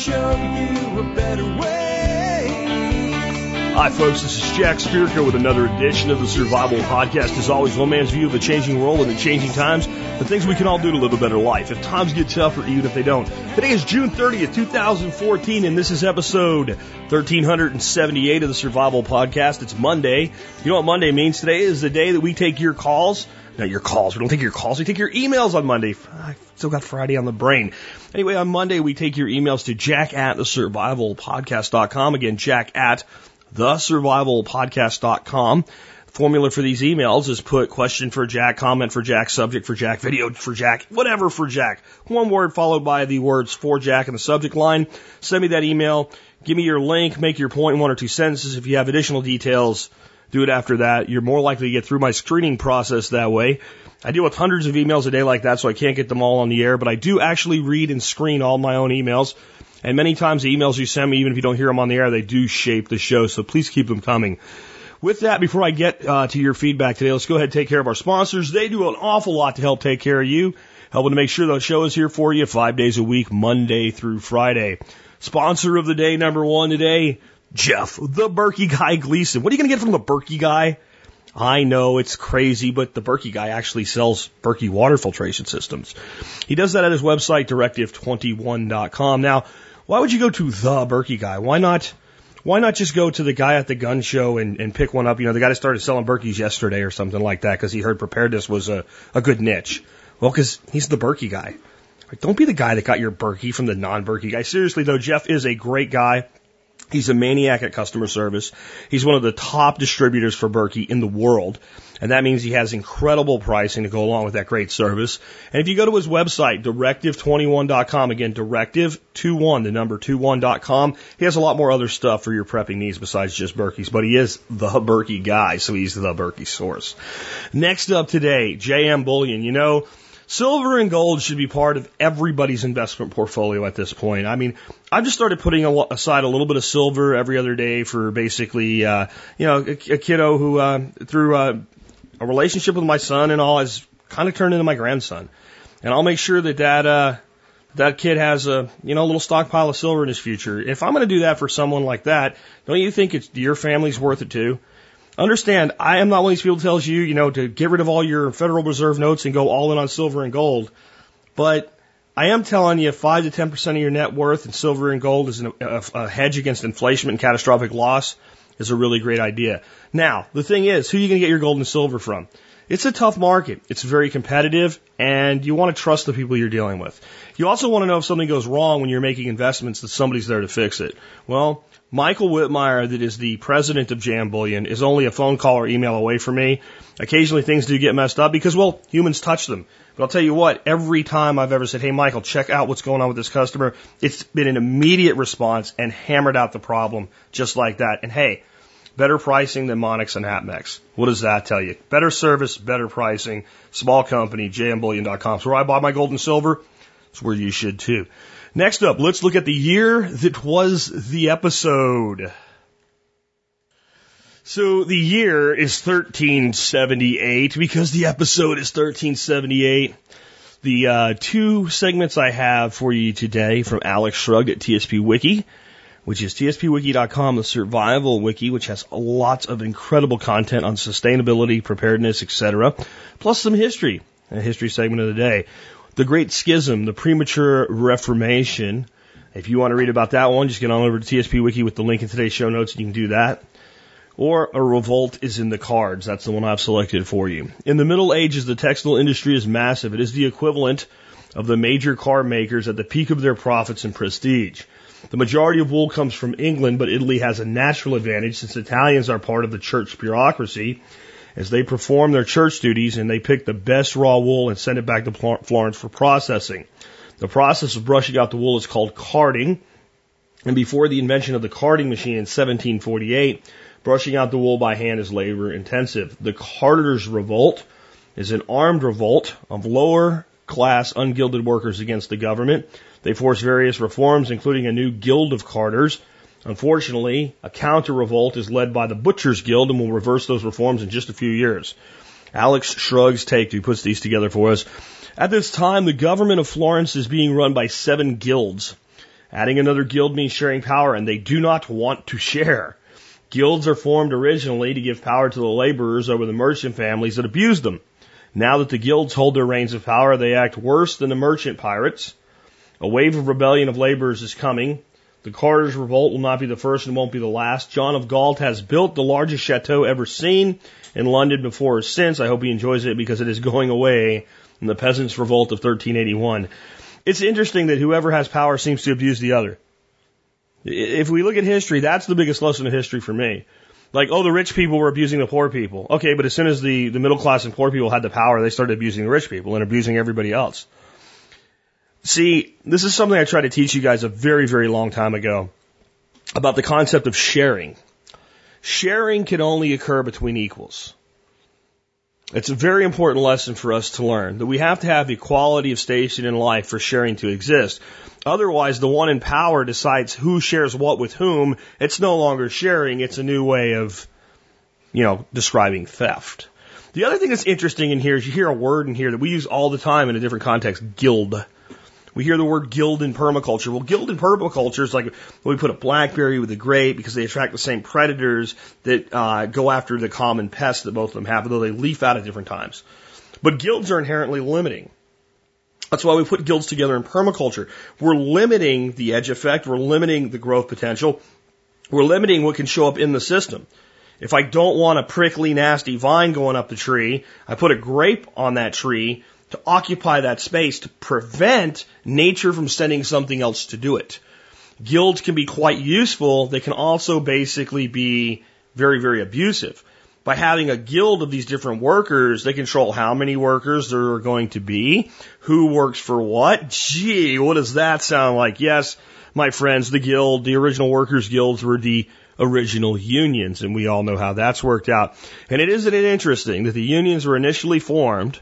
show you a better way. Hi, folks. This is Jack Spirko with another edition of the Survival Podcast. As always, one man's view of the changing world and the changing times, the things we can all do to live a better life. If times get tougher, even if they don't. Today is June 30th, 2014, and this is episode 1378 of the Survival Podcast. It's Monday. You know what Monday means? Today is the day that we take your calls. Not your calls. We don't take your calls. We take your emails on Monday. Ah, I still got Friday on the brain. Anyway, on Monday, we take your emails to jack at the survivalpodcast.com. Again, jack at the survivalpodcast.com. Formula for these emails is put question for Jack, comment for Jack, subject for Jack, video for Jack, whatever for Jack. One word followed by the words for Jack in the subject line. Send me that email. Give me your link. Make your point in one or two sentences. If you have additional details, do it after that. You're more likely to get through my screening process that way. I deal with hundreds of emails a day like that, so I can't get them all on the air, but I do actually read and screen all my own emails. And many times the emails you send me, even if you don't hear them on the air, they do shape the show, so please keep them coming. With that, before I get uh, to your feedback today, let's go ahead and take care of our sponsors. They do an awful lot to help take care of you, helping to make sure the show is here for you five days a week, Monday through Friday. Sponsor of the day number one today, Jeff, the Berkey guy Gleason. What are you going to get from the Berkey guy? I know it's crazy, but the Berkey guy actually sells Berkey water filtration systems. He does that at his website, directive21.com. Now, why would you go to the Berkey guy? Why not? Why not just go to the guy at the gun show and, and pick one up? You know, the guy that started selling Berkeys yesterday or something like that because he heard preparedness was a, a good niche. Well, because he's the Berkey guy. Don't be the guy that got your Berkey from the non-Berkey guy. Seriously though, Jeff is a great guy. He's a maniac at customer service. He's one of the top distributors for Berkey in the world. And that means he has incredible pricing to go along with that great service. And if you go to his website, directive21.com, again, directive21, the number 21.com, he has a lot more other stuff for your prepping needs besides just Berkeys, but he is the Berkey guy, so he's the Berkey source. Next up today, JM Bullion. You know, Silver and gold should be part of everybody's investment portfolio at this point. I mean, I've just started putting aside a little bit of silver every other day for basically, uh, you know, a, a kiddo who, uh, through uh, a relationship with my son and all, has kind of turned into my grandson. And I'll make sure that that, uh, that kid has a, you know, a little stockpile of silver in his future. If I'm going to do that for someone like that, don't you think it's your family's worth it too? Understand, I am not one of these people who tells you, you know, to get rid of all your Federal Reserve notes and go all in on silver and gold. But I am telling you, five to ten percent of your net worth in silver and gold is an, a, a hedge against inflation and catastrophic loss is a really great idea. Now, the thing is, who are you going to get your gold and silver from? It's a tough market. It's very competitive, and you want to trust the people you're dealing with. You also want to know if something goes wrong when you're making investments that somebody's there to fix it. Well, Michael Wittmeyer, that is the president of JM Bullion, is only a phone call or email away from me. Occasionally things do get messed up because, well, humans touch them. But I'll tell you what, every time I've ever said, hey, Michael, check out what's going on with this customer, it's been an immediate response and hammered out the problem just like that. And hey, better pricing than Monex and APMEX. What does that tell you? Better service, better pricing, small company, jmbullion.com. So where I buy my gold and silver, it's where you should too. Next up, let's look at the year that was the episode. So the year is 1378 because the episode is 1378. The uh, two segments I have for you today from Alex Shrugged at TSP Wiki, which is tspwiki.com, the survival wiki, which has lots of incredible content on sustainability, preparedness, etc., plus some history, a history segment of the day. The Great Schism, the Premature Reformation. If you want to read about that one, just get on over to TSP Wiki with the link in today's show notes and you can do that. Or a revolt is in the cards. That's the one I've selected for you. In the Middle Ages, the textile industry is massive. It is the equivalent of the major car makers at the peak of their profits and prestige. The majority of wool comes from England, but Italy has a natural advantage since Italians are part of the church bureaucracy as they perform their church duties and they pick the best raw wool and send it back to Florence for processing. The process of brushing out the wool is called carding. And before the invention of the carding machine in 1748, brushing out the wool by hand is labor intensive. The Carders' Revolt is an armed revolt of lower class ungilded workers against the government. They force various reforms, including a new guild of carders. Unfortunately, a counter revolt is led by the Butchers Guild and will reverse those reforms in just a few years. Alex shrugs take he puts these together for us. At this time, the government of Florence is being run by seven guilds. Adding another guild means sharing power, and they do not want to share. Guilds are formed originally to give power to the laborers over the merchant families that abused them. Now that the guilds hold their reins of power, they act worse than the merchant pirates. A wave of rebellion of laborers is coming. The Carders' revolt will not be the first and won't be the last. John of Gaunt has built the largest chateau ever seen in London before or since. I hope he enjoys it because it is going away in the Peasants' Revolt of 1381. It's interesting that whoever has power seems to abuse the other. If we look at history, that's the biggest lesson of history for me. Like, oh, the rich people were abusing the poor people. Okay, but as soon as the, the middle class and poor people had the power, they started abusing the rich people and abusing everybody else. See, this is something I tried to teach you guys a very, very long time ago about the concept of sharing. Sharing can only occur between equals. It's a very important lesson for us to learn that we have to have equality of station in life for sharing to exist. Otherwise, the one in power decides who shares what with whom. It's no longer sharing. It's a new way of, you know, describing theft. The other thing that's interesting in here is you hear a word in here that we use all the time in a different context, guild. We hear the word guild in permaculture. Well, guild in permaculture is like we put a blackberry with a grape because they attract the same predators that uh, go after the common pests that both of them have, although they leaf out at different times. But guilds are inherently limiting. That's why we put guilds together in permaculture. We're limiting the edge effect. We're limiting the growth potential. We're limiting what can show up in the system. If I don't want a prickly, nasty vine going up the tree, I put a grape on that tree to occupy that space to prevent nature from sending something else to do it. Guilds can be quite useful. They can also basically be very, very abusive. By having a guild of these different workers, they control how many workers there are going to be, who works for what. Gee, what does that sound like? Yes, my friends, the guild, the original workers guilds were the original unions, and we all know how that's worked out. And it isn't it interesting that the unions were initially formed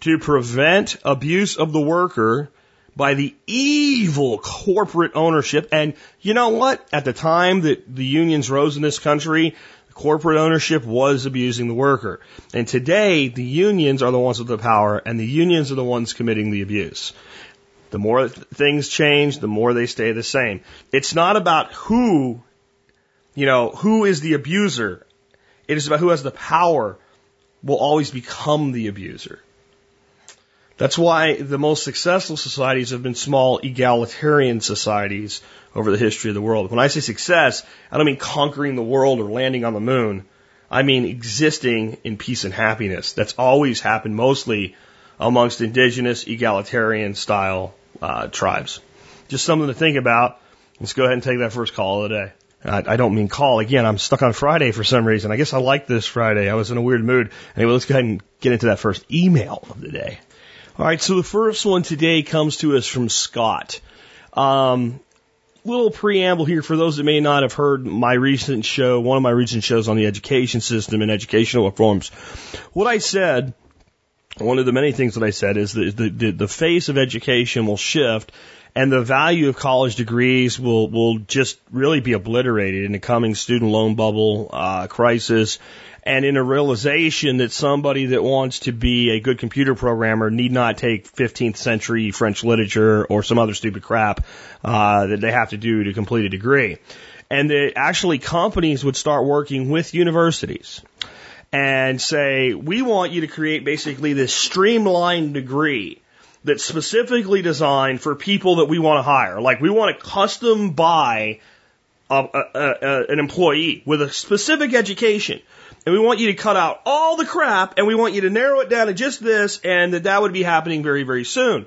to prevent abuse of the worker by the evil corporate ownership. And you know what? At the time that the unions rose in this country, corporate ownership was abusing the worker. And today, the unions are the ones with the power, and the unions are the ones committing the abuse. The more things change, the more they stay the same. It's not about who, you know, who is the abuser. It is about who has the power will always become the abuser. That's why the most successful societies have been small egalitarian societies over the history of the world. When I say success, I don't mean conquering the world or landing on the moon. I mean existing in peace and happiness. That's always happened mostly amongst indigenous egalitarian style uh, tribes. Just something to think about. Let's go ahead and take that first call of the day. I, I don't mean call again. I'm stuck on Friday for some reason. I guess I like this Friday. I was in a weird mood. Anyway, let's go ahead and get into that first email of the day. All right, so the first one today comes to us from Scott. Um, little preamble here for those that may not have heard my recent show, one of my recent shows on the education system and educational reforms. What I said, one of the many things that I said is that the, the, face of education will shift and the value of college degrees will will just really be obliterated in the coming student loan bubble uh, crisis and in a realization that somebody that wants to be a good computer programmer need not take 15th century French literature or some other stupid crap uh, that they have to do to complete a degree. And that actually companies would start working with universities and say, we want you to create basically this streamlined degree that's specifically designed for people that we want to hire. Like we want to custom buy a, a, a, an employee with a specific education and we want you to cut out all the crap and we want you to narrow it down to just this and that that would be happening very, very soon.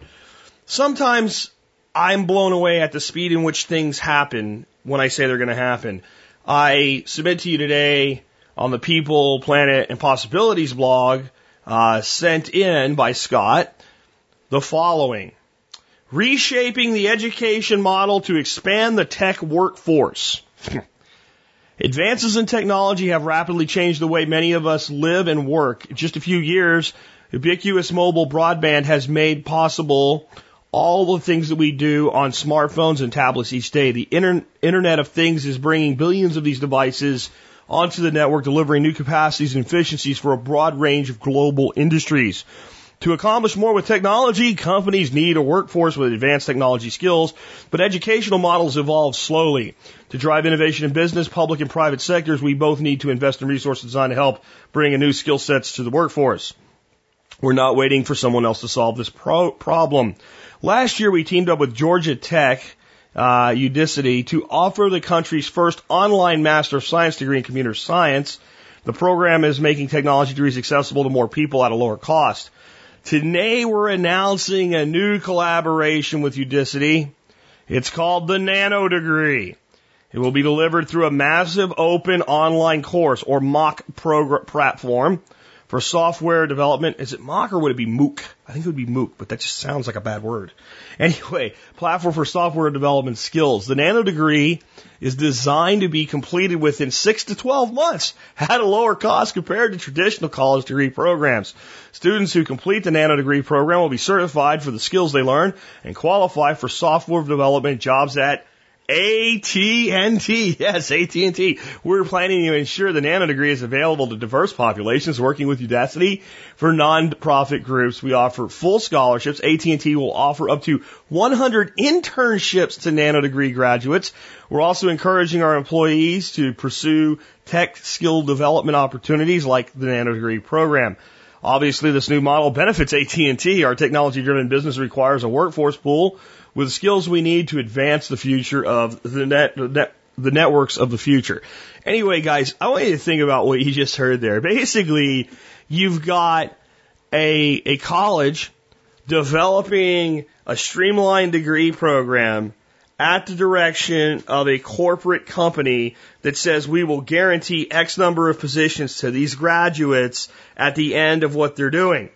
Sometimes I'm blown away at the speed in which things happen when I say they're going to happen. I submit to you today on the People, Planet, and Possibilities blog, uh, sent in by Scott, the following. Reshaping the education model to expand the tech workforce. Advances in technology have rapidly changed the way many of us live and work. In just a few years, ubiquitous mobile broadband has made possible all the things that we do on smartphones and tablets each day. The inter- Internet of Things is bringing billions of these devices onto the network, delivering new capacities and efficiencies for a broad range of global industries. To accomplish more with technology, companies need a workforce with advanced technology skills, but educational models evolve slowly. To drive innovation in business, public and private sectors, we both need to invest in resources designed to help bring new skill sets to the workforce. We're not waiting for someone else to solve this pro- problem. Last year, we teamed up with Georgia Tech, uh, Udacity, to offer the country's first online Master of Science degree in computer science. The program is making technology degrees accessible to more people at a lower cost. Today we're announcing a new collaboration with Udacity. It's called the Nano Degree. It will be delivered through a massive open online course or mock program platform for software development. Is it mock or would it be MOOC? I think it would be MOOC, but that just sounds like a bad word. Anyway, platform for software development skills. The Nano Degree is designed to be completed within six to 12 months at a lower cost compared to traditional college degree programs. Students who complete the nano degree program will be certified for the skills they learn and qualify for software development jobs at AT&T. Yes, AT&T. We're planning to ensure the nano degree is available to diverse populations working with Udacity for non-profit groups. We offer full scholarships. AT&T will offer up to 100 internships to nano degree graduates. We're also encouraging our employees to pursue tech skill development opportunities like the nano degree program. Obviously, this new model benefits AT&T. Our technology-driven business requires a workforce pool with skills we need to advance the future of the net, the net the networks of the future. Anyway, guys, I want you to think about what you just heard there. Basically, you've got a, a college developing a streamlined degree program at the direction of a corporate company that says we will guarantee X number of positions to these graduates at the end of what they're doing.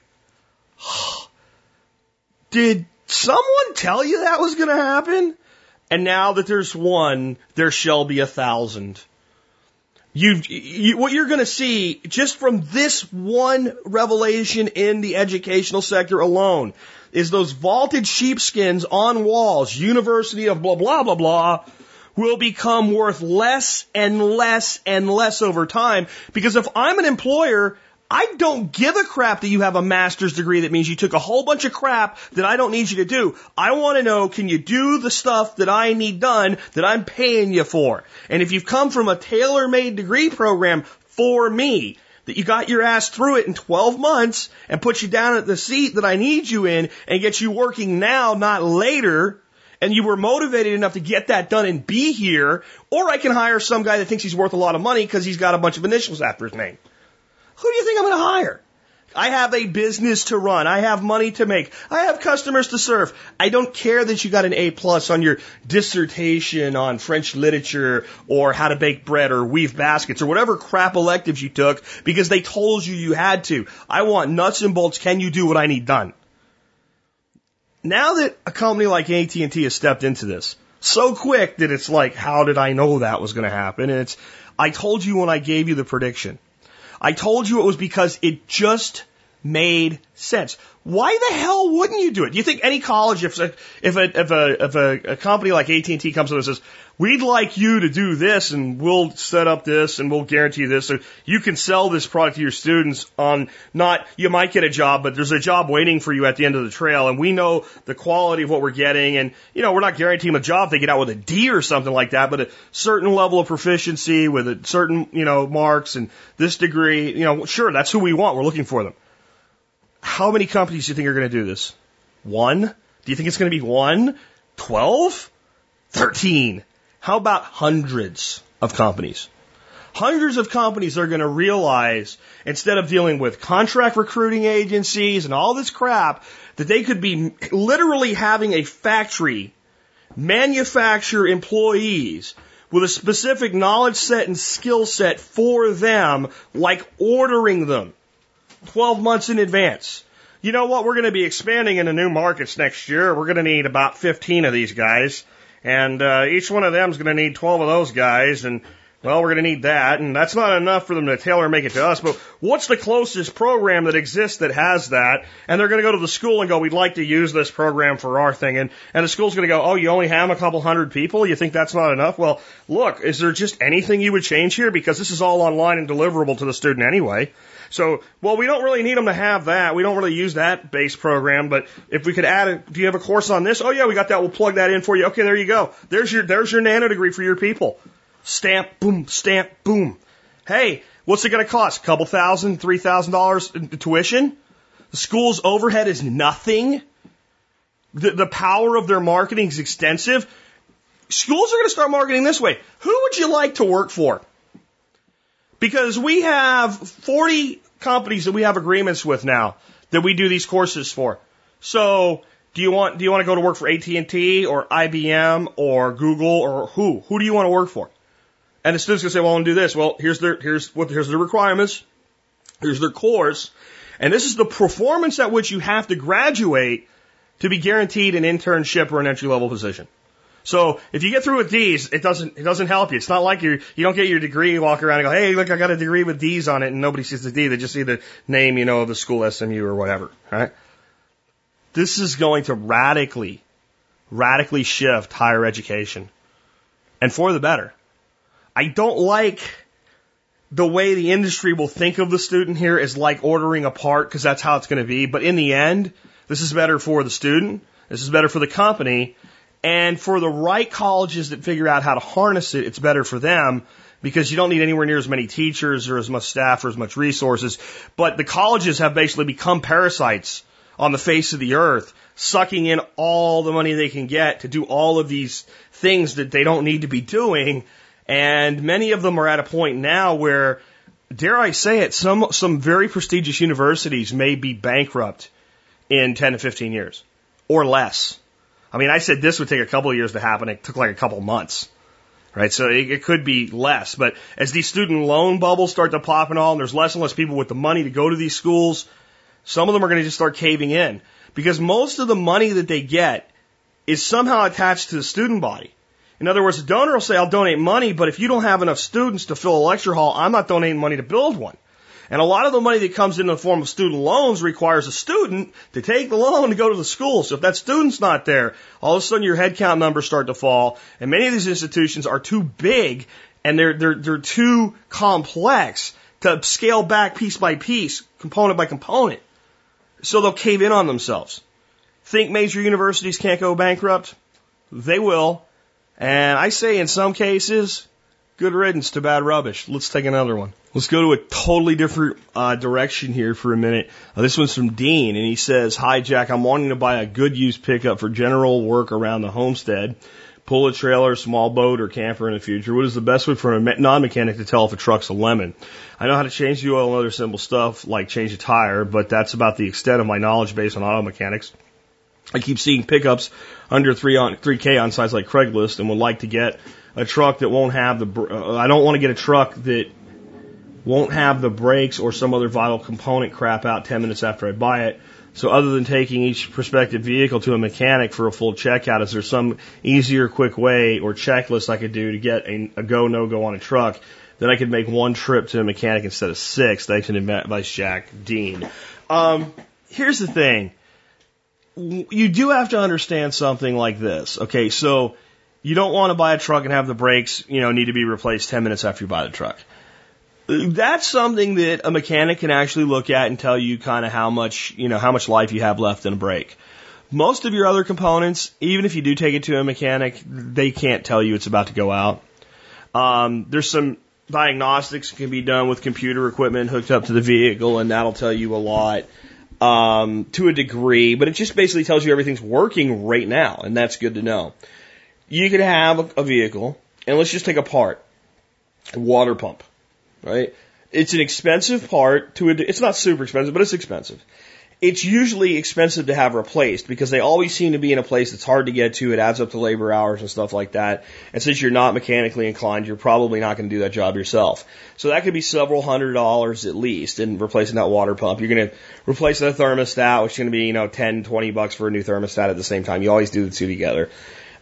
Did someone tell you that was going to happen? And now that there's one, there shall be a thousand. You, you, what you're going to see just from this one revelation in the educational sector alone is those vaulted sheepskins on walls, University of blah, blah, blah, blah, will become worth less and less and less over time. Because if I'm an employer, I don't give a crap that you have a master's degree that means you took a whole bunch of crap that I don't need you to do. I want to know, can you do the stuff that I need done that I'm paying you for? And if you've come from a tailor-made degree program for me, that you got your ass through it in 12 months and put you down at the seat that I need you in and get you working now, not later, and you were motivated enough to get that done and be here, or I can hire some guy that thinks he's worth a lot of money because he's got a bunch of initials after his name. Who do you think I'm going to hire? I have a business to run. I have money to make. I have customers to serve. I don't care that you got an A plus on your dissertation on French literature or how to bake bread or weave baskets or whatever crap electives you took because they told you you had to. I want nuts and bolts. Can you do what I need done? Now that a company like AT&T has stepped into this so quick that it's like, how did I know that was going to happen? And it's, I told you when I gave you the prediction. I told you it was because it just made sense. Why the hell wouldn't you do it? Do you think any college, if if a, if a, if a, a company like AT&T comes to and says, we'd like you to do this and we'll set up this and we'll guarantee this so you can sell this product to your students on not, you might get a job, but there's a job waiting for you at the end of the trail and we know the quality of what we're getting and, you know, we're not guaranteeing a job they get out with a D or something like that, but a certain level of proficiency with a certain, you know, marks and this degree, you know, sure, that's who we want. We're looking for them. How many companies do you think are going to do this? One? Do you think it's going to be one? Twelve? Thirteen? How about hundreds of companies? Hundreds of companies are going to realize instead of dealing with contract recruiting agencies and all this crap, that they could be literally having a factory manufacture employees with a specific knowledge set and skill set for them, like ordering them 12 months in advance. You know what? We're going to be expanding into new markets next year. We're going to need about 15 of these guys. And uh, each one of them is going to need 12 of those guys. And Well, we're going to need that, and that's not enough for them to tailor make it to us. But what's the closest program that exists that has that? And they're going to go to the school and go, "We'd like to use this program for our thing," and and the school's going to go, "Oh, you only have a couple hundred people. You think that's not enough?" Well, look, is there just anything you would change here because this is all online and deliverable to the student anyway? So, well, we don't really need them to have that. We don't really use that base program, but if we could add it, do you have a course on this? Oh yeah, we got that. We'll plug that in for you. Okay, there you go. There's your, there's your nano degree for your people. Stamp, boom, stamp, boom. Hey, what's it going to cost? A couple thousand, three thousand dollars in tuition? The school's overhead is nothing. The, the power of their marketing is extensive. Schools are going to start marketing this way. Who would you like to work for? Because we have 40 companies that we have agreements with now that we do these courses for. So, do you want do you want to go to work for AT&T or IBM or Google or who? Who do you want to work for? And the student's gonna say, "Well, I want to do this." Well, here's their here's what here's the requirements. Here's their course, and this is the performance at which you have to graduate to be guaranteed an internship or an entry level position. So if you get through with D's, it doesn't it doesn't help you. It's not like you you don't get your degree, walk around and go, hey, look, I got a degree with D's on it, and nobody sees the D. They just see the name, you know, of the school SMU or whatever. Right? This is going to radically, radically shift higher education, and for the better. I don't like the way the industry will think of the student here is like ordering a part because that's how it's going to be. But in the end, this is better for the student. This is better for the company. And for the right colleges that figure out how to harness it, it's better for them because you don't need anywhere near as many teachers or as much staff or as much resources. But the colleges have basically become parasites on the face of the earth, sucking in all the money they can get to do all of these things that they don't need to be doing. And many of them are at a point now where, dare I say it, some, some very prestigious universities may be bankrupt in 10 to 15 years or less. I mean, I said this would take a couple of years to happen. It took like a couple of months. Right. So it, it could be less, but as these student loan bubbles start to pop and all, and there's less and less people with the money to go to these schools, some of them are going to just start caving in because most of the money that they get is somehow attached to the student body. In other words, the donor will say, I'll donate money, but if you don't have enough students to fill a lecture hall, I'm not donating money to build one. And a lot of the money that comes in the form of student loans requires a student to take the loan to go to the school. So if that student's not there, all of a sudden your headcount numbers start to fall. And many of these institutions are too big and they're, they're, they're too complex to scale back piece by piece, component by component. So they'll cave in on themselves. Think major universities can't go bankrupt? They will. And I say in some cases, good riddance to bad rubbish. Let's take another one. Let's go to a totally different uh, direction here for a minute. Uh, this one's from Dean, and he says, Hi, Jack. I'm wanting to buy a good used pickup for general work around the homestead. Pull a trailer, small boat, or camper in the future. What is the best way for a non mechanic to tell if a truck's a lemon? I know how to change the oil and other simple stuff like change a tire, but that's about the extent of my knowledge base on auto mechanics. I keep seeing pickups under 3 on 3K on sites like Craigslist and would like to get a truck that won't have the. Uh, I don't want to get a truck that won't have the brakes or some other vital component crap out 10 minutes after I buy it. So other than taking each prospective vehicle to a mechanic for a full checkout, is there some easier, quick way or checklist I could do to get a, a go, no go on a truck that I could make one trip to a mechanic instead of six? Thanks in advice, Jack Dean. Um, here's the thing. You do have to understand something like this. Okay, so you don't want to buy a truck and have the brakes, you know, need to be replaced 10 minutes after you buy the truck that's something that a mechanic can actually look at and tell you kind of how much, you know, how much life you have left in a brake. Most of your other components, even if you do take it to a mechanic, they can't tell you it's about to go out. Um, there's some diagnostics can be done with computer equipment hooked up to the vehicle, and that'll tell you a lot um, to a degree. But it just basically tells you everything's working right now, and that's good to know. You could have a, a vehicle, and let's just take a part, a water pump right? It's an expensive part to it. It's not super expensive, but it's expensive. It's usually expensive to have replaced because they always seem to be in a place that's hard to get to. It adds up to labor hours and stuff like that. And since you're not mechanically inclined, you're probably not going to do that job yourself. So that could be several hundred dollars at least in replacing that water pump. You're going to replace the thermostat, which is going to be, you know, 10, 20 bucks for a new thermostat at the same time. You always do the two together.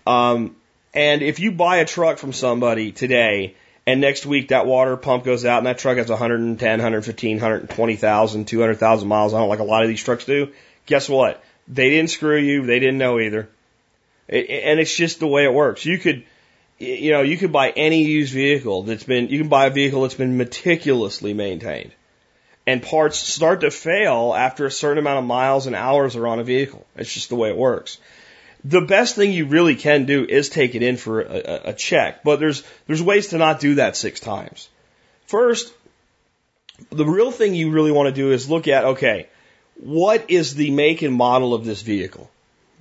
Um, and if you buy a truck from somebody today and next week that water pump goes out and that truck has 110, 115, 120,000, 200,000 miles on it like a lot of these trucks do, guess what? They didn't screw you. They didn't know either. It, and it's just the way it works. You could, you know, you could buy any used vehicle that's been, you can buy a vehicle that's been meticulously maintained. And parts start to fail after a certain amount of miles and hours are on a vehicle. It's just the way it works. The best thing you really can do is take it in for a, a check, but there's, there's ways to not do that six times. First, the real thing you really want to do is look at, okay, what is the make and model of this vehicle?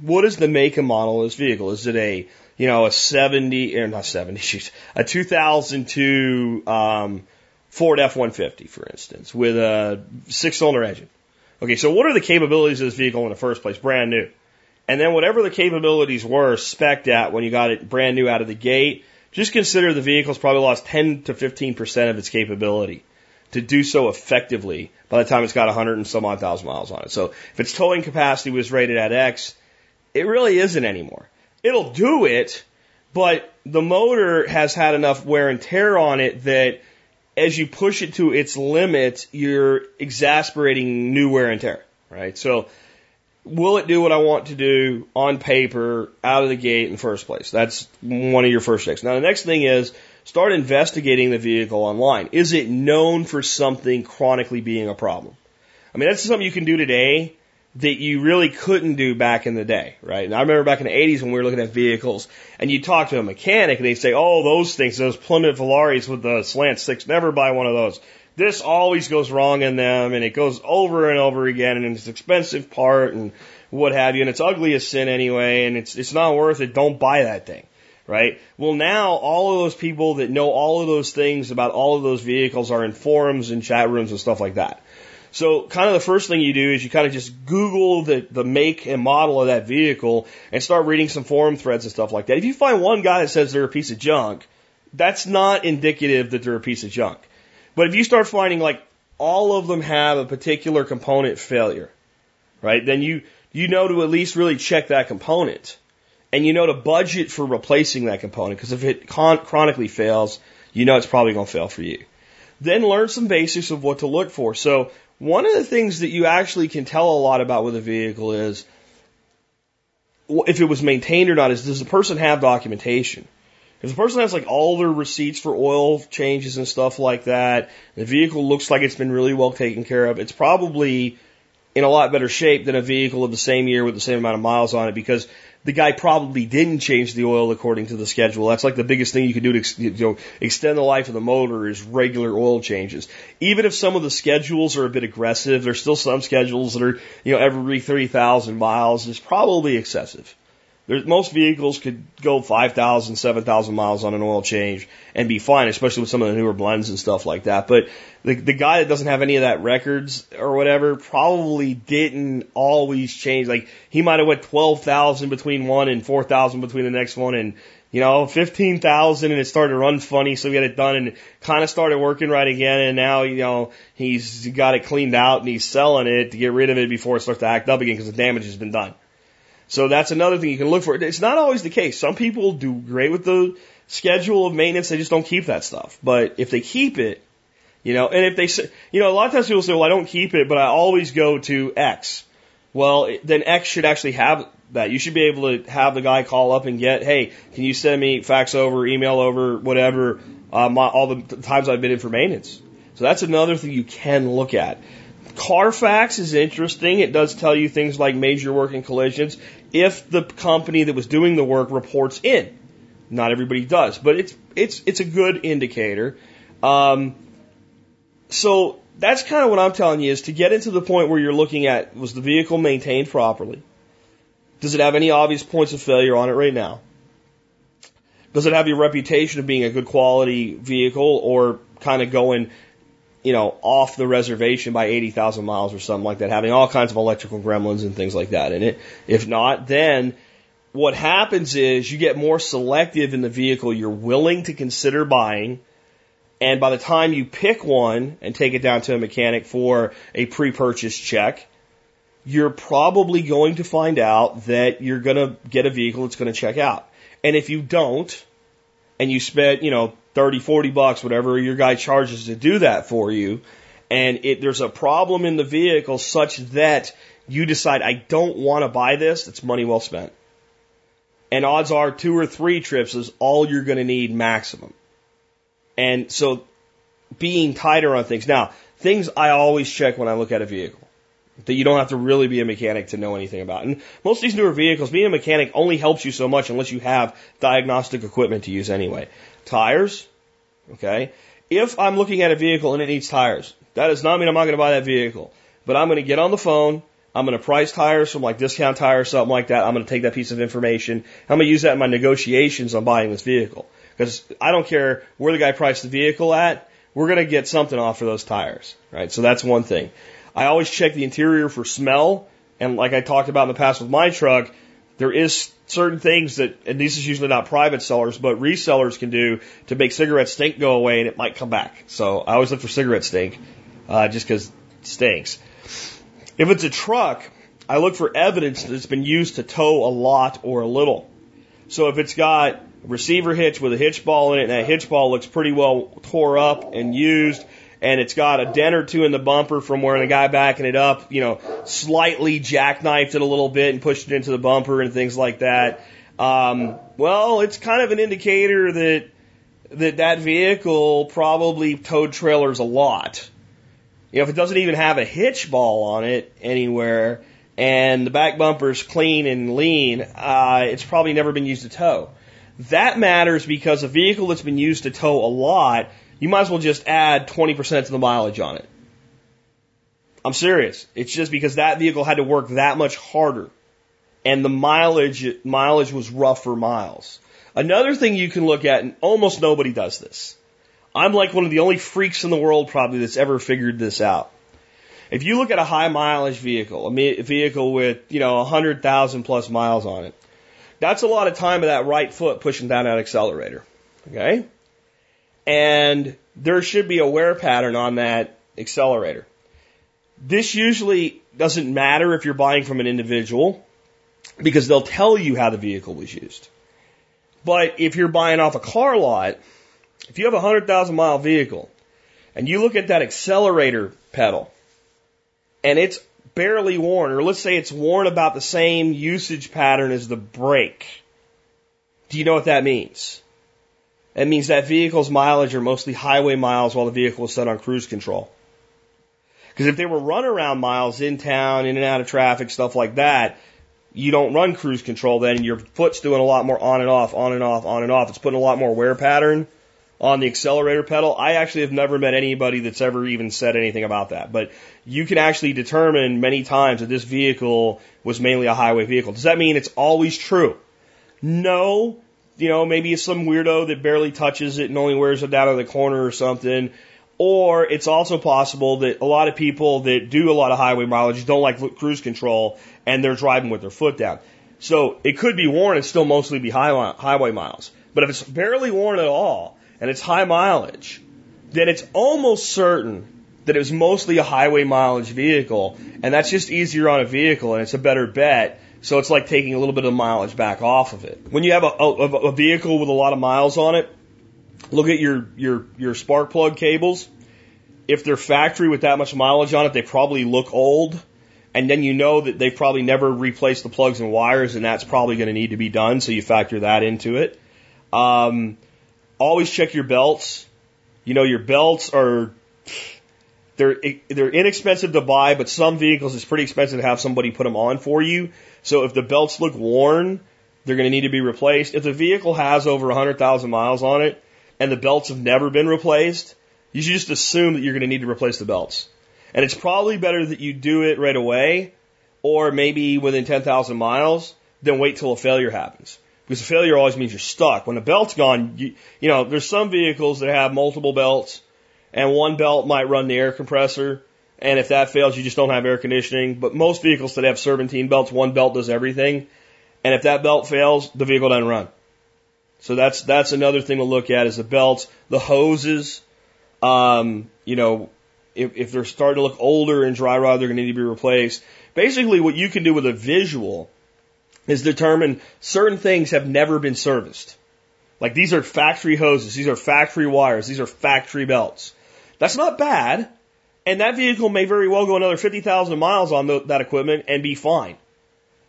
What is the make and model of this vehicle? Is it a, you know, a 70, or not 70, she's a 2002, um, Ford F-150, for instance, with a six cylinder engine. Okay, so what are the capabilities of this vehicle in the first place? Brand new. And then whatever the capabilities were spec'd at when you got it brand new out of the gate, just consider the vehicle's probably lost 10 to 15% of its capability to do so effectively by the time it's got 100 and some odd thousand miles on it. So if its towing capacity was rated at X, it really isn't anymore. It'll do it, but the motor has had enough wear and tear on it that as you push it to its limit, you're exasperating new wear and tear, right? So will it do what I want to do on paper out of the gate in the first place? That's one of your first checks. Now the next thing is start investigating the vehicle online. Is it known for something chronically being a problem? I mean, that's something you can do today that you really couldn't do back in the day, right? And I remember back in the 80s when we were looking at vehicles and you talk to a mechanic and they'd say, oh, those things, those Plymouth Volares with the slant six, never buy one of those. This always goes wrong in them and it goes over and over again and it's expensive part and what have you and it's ugly as sin anyway and it's, it's not worth it. Don't buy that thing. Right? Well, now all of those people that know all of those things about all of those vehicles are in forums and chat rooms and stuff like that. So kind of the first thing you do is you kind of just Google the, the make and model of that vehicle and start reading some forum threads and stuff like that. If you find one guy that says they're a piece of junk, that's not indicative that they're a piece of junk. But if you start finding like all of them have a particular component failure, right? Then you, you know to at least really check that component and you know to budget for replacing that component because if it chronically fails, you know it's probably going to fail for you. Then learn some basics of what to look for. So one of the things that you actually can tell a lot about with a vehicle is if it was maintained or not is does the person have documentation? If the person has like all their receipts for oil changes and stuff like that, the vehicle looks like it's been really well taken care of, it's probably in a lot better shape than a vehicle of the same year with the same amount of miles on it because the guy probably didn't change the oil according to the schedule. That's like the biggest thing you can do to you know, extend the life of the motor is regular oil changes. Even if some of the schedules are a bit aggressive, there's still some schedules that are, you know, every 30,000 miles is probably excessive. There's, most vehicles could go 5,000, 7,000 miles on an oil change and be fine, especially with some of the newer blends and stuff like that. But the, the guy that doesn't have any of that records or whatever probably didn't always change. Like he might have went 12,000 between one and 4,000 between the next one and you know, 15,000 and it started to run funny. So he got it done and kind of started working right again. And now, you know, he's got it cleaned out and he's selling it to get rid of it before it starts to act up again because the damage has been done. So that's another thing you can look for. It's not always the case. Some people do great with the schedule of maintenance. They just don't keep that stuff. But if they keep it, you know, and if they you know, a lot of times people say, well, I don't keep it, but I always go to X. Well, then X should actually have that. You should be able to have the guy call up and get, hey, can you send me fax over, email over, whatever, uh, my, all the times I've been in for maintenance. So that's another thing you can look at. Carfax is interesting. It does tell you things like major working collisions if the company that was doing the work reports in. Not everybody does, but it's it's it's a good indicator. Um, so that's kind of what I'm telling you is to get into the point where you're looking at was the vehicle maintained properly? Does it have any obvious points of failure on it right now? Does it have your reputation of being a good quality vehicle or kind of going you know, off the reservation by 80,000 miles or something like that, having all kinds of electrical gremlins and things like that in it. If not, then what happens is you get more selective in the vehicle you're willing to consider buying. And by the time you pick one and take it down to a mechanic for a pre-purchase check, you're probably going to find out that you're going to get a vehicle that's going to check out. And if you don't, and you spent, you know, 30, 40 bucks, whatever your guy charges to do that for you, and it, there's a problem in the vehicle such that you decide, I don't want to buy this, it's money well spent. And odds are two or three trips is all you're going to need maximum. And so being tighter on things. Now, things I always check when I look at a vehicle that you don't have to really be a mechanic to know anything about. And most of these newer vehicles, being a mechanic only helps you so much unless you have diagnostic equipment to use anyway. Tires, okay? If I'm looking at a vehicle and it needs tires, that does not mean I'm not going to buy that vehicle. But I'm going to get on the phone. I'm going to price tires from like discount tires, or something like that. I'm going to take that piece of information. I'm going to use that in my negotiations on buying this vehicle. Because I don't care where the guy priced the vehicle at, we're going to get something off for those tires, right? So that's one thing. I always check the interior for smell. And like I talked about in the past with my truck, there is certain things that, and this is usually not private sellers, but resellers can do to make cigarette stink go away and it might come back. So I always look for cigarette stink, uh, just because it stinks. If it's a truck, I look for evidence that it's been used to tow a lot or a little. So if it's got receiver hitch with a hitch ball in it and that hitch ball looks pretty well tore up and used, and it's got a dent or two in the bumper from where the guy backing it up, you know, slightly jackknifed it a little bit and pushed it into the bumper and things like that. Um, well, it's kind of an indicator that that that vehicle probably towed trailers a lot. You know, if it doesn't even have a hitch ball on it anywhere, and the back bumper's clean and lean, uh, it's probably never been used to tow. That matters because a vehicle that's been used to tow a lot you might as well just add 20% to the mileage on it. I'm serious. It's just because that vehicle had to work that much harder and the mileage, mileage was rougher miles. Another thing you can look at, and almost nobody does this. I'm like one of the only freaks in the world probably that's ever figured this out. If you look at a high mileage vehicle, a vehicle with, you know, 100,000 plus miles on it, that's a lot of time of that right foot pushing down that accelerator. Okay? And there should be a wear pattern on that accelerator. This usually doesn't matter if you're buying from an individual because they'll tell you how the vehicle was used. But if you're buying off a car lot, if you have a 100,000 mile vehicle and you look at that accelerator pedal and it's barely worn, or let's say it's worn about the same usage pattern as the brake, do you know what that means? It means that vehicle's mileage are mostly highway miles while the vehicle is set on cruise control. Because if they were run around miles in town, in and out of traffic, stuff like that, you don't run cruise control then, your foot's doing a lot more on and off, on and off, on and off. It's putting a lot more wear pattern on the accelerator pedal. I actually have never met anybody that's ever even said anything about that. But you can actually determine many times that this vehicle was mainly a highway vehicle. Does that mean it's always true? No, you know, maybe it's some weirdo that barely touches it and only wears it down in the corner or something. Or it's also possible that a lot of people that do a lot of highway mileage don't like cruise control and they're driving with their foot down. So it could be worn and still mostly be high, highway miles. But if it's barely worn at all and it's high mileage, then it's almost certain that it was mostly a highway mileage vehicle. And that's just easier on a vehicle and it's a better bet so it's like taking a little bit of mileage back off of it. When you have a, a, a vehicle with a lot of miles on it, look at your, your, your spark plug cables. If they're factory with that much mileage on it, they probably look old. And then you know that they've probably never replaced the plugs and wires, and that's probably going to need to be done. So you factor that into it. Um, always check your belts. You know, your belts are they're they're inexpensive to buy, but some vehicles it's pretty expensive to have somebody put them on for you. So if the belts look worn, they're going to need to be replaced. If the vehicle has over 100,000 miles on it and the belts have never been replaced, you should just assume that you're going to need to replace the belts. And it's probably better that you do it right away or maybe within 10,000 miles than wait till a failure happens. Because a failure always means you're stuck. When the belt's gone, you, you know, there's some vehicles that have multiple belts and one belt might run the air compressor and if that fails, you just don't have air conditioning. But most vehicles that have serpentine belts, one belt does everything. And if that belt fails, the vehicle doesn't run. So that's that's another thing to look at is the belts, the hoses. Um, you know, if, if they're starting to look older and dry rot, they're going to need to be replaced. Basically, what you can do with a visual is determine certain things have never been serviced. Like these are factory hoses, these are factory wires, these are factory belts. That's not bad. And that vehicle may very well go another 50,000 miles on the, that equipment and be fine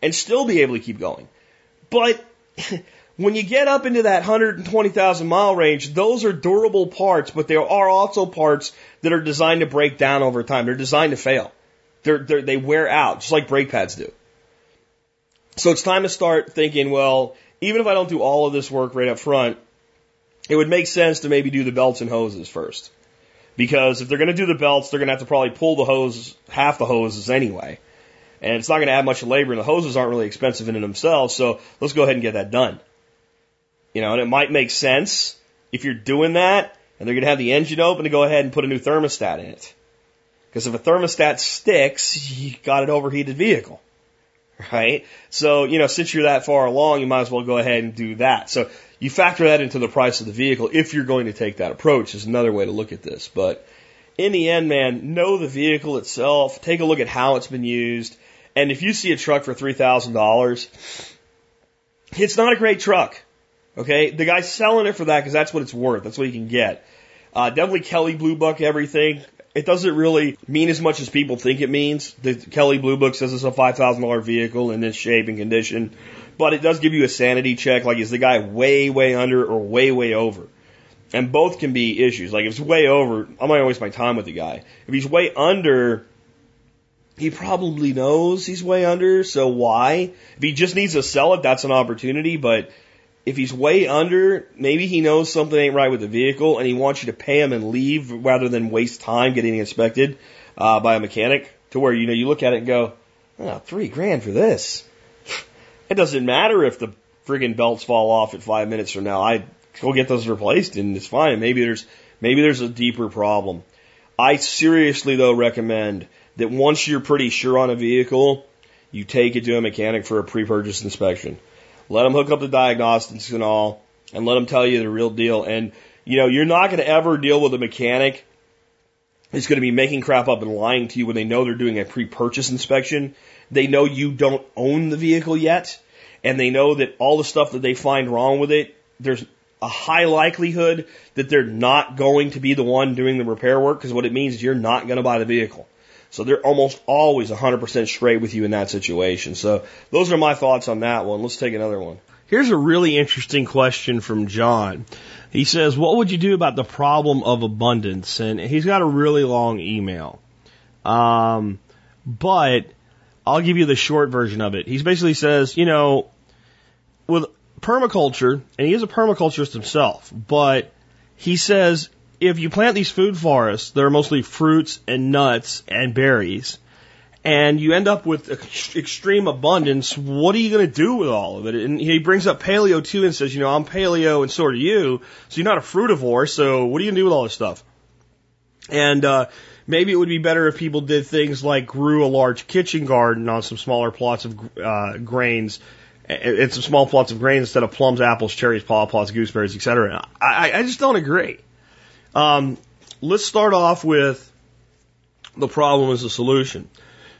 and still be able to keep going. But when you get up into that 120,000 mile range, those are durable parts, but there are also parts that are designed to break down over time. They're designed to fail. They're, they're, they wear out, just like brake pads do. So it's time to start thinking, well, even if I don't do all of this work right up front, it would make sense to maybe do the belts and hoses first. Because if they're going to do the belts, they're going to have to probably pull the hose, half the hoses anyway. And it's not going to add much labor, and the hoses aren't really expensive in themselves, so let's go ahead and get that done. You know, and it might make sense if you're doing that and they're going to have the engine open to go ahead and put a new thermostat in it. Because if a thermostat sticks, you got an overheated vehicle. Right? So, you know, since you're that far along, you might as well go ahead and do that. So you factor that into the price of the vehicle if you're going to take that approach is another way to look at this. But in the end, man, know the vehicle itself, take a look at how it's been used, and if you see a truck for $3,000, it's not a great truck. Okay, the guy's selling it for that because that's what it's worth. That's what he can get. Uh, definitely Kelley Blue Book everything. It doesn't really mean as much as people think it means. The Kelley Blue Book says it's a five thousand dollar vehicle in this shape and condition, but it does give you a sanity check. Like is the guy way way under or way way over? And both can be issues. Like if it's way over, I'm not gonna waste my time with the guy. If he's way under, he probably knows he's way under. So why? If he just needs to sell it, that's an opportunity. But if he's way under, maybe he knows something ain't right with the vehicle and he wants you to pay him and leave rather than waste time getting inspected uh, by a mechanic to where, you know, you look at it and go, oh, three grand for this. It doesn't matter if the friggin' belts fall off at five minutes from now. I go get those replaced and it's fine. Maybe there's, maybe there's a deeper problem. I seriously though recommend that once you're pretty sure on a vehicle, you take it to a mechanic for a pre-purchase inspection. Let them hook up the diagnostics and all, and let them tell you the real deal. And, you know, you're not going to ever deal with a mechanic who's going to be making crap up and lying to you when they know they're doing a pre-purchase inspection. They know you don't own the vehicle yet, and they know that all the stuff that they find wrong with it, there's a high likelihood that they're not going to be the one doing the repair work because what it means is you're not going to buy the vehicle. So they're almost always 100% straight with you in that situation. So those are my thoughts on that one. Let's take another one. Here's a really interesting question from John. He says, What would you do about the problem of abundance? And he's got a really long email. Um, but I'll give you the short version of it. He basically says, you know, with permaculture, and he is a permaculturist himself, but he says if you plant these food forests, they're mostly fruits and nuts and berries, and you end up with extreme abundance, what are you going to do with all of it? And he brings up paleo too and says, you know, I'm paleo and so are you, so you're not a frutivore, so what are you going to do with all this stuff? And, uh, maybe it would be better if people did things like grew a large kitchen garden on some smaller plots of uh, grains and some small plots of grains instead of plums, apples, cherries, pawpaws, gooseberries, etc. I, I just don't agree. Um, let's start off with the problem as a solution.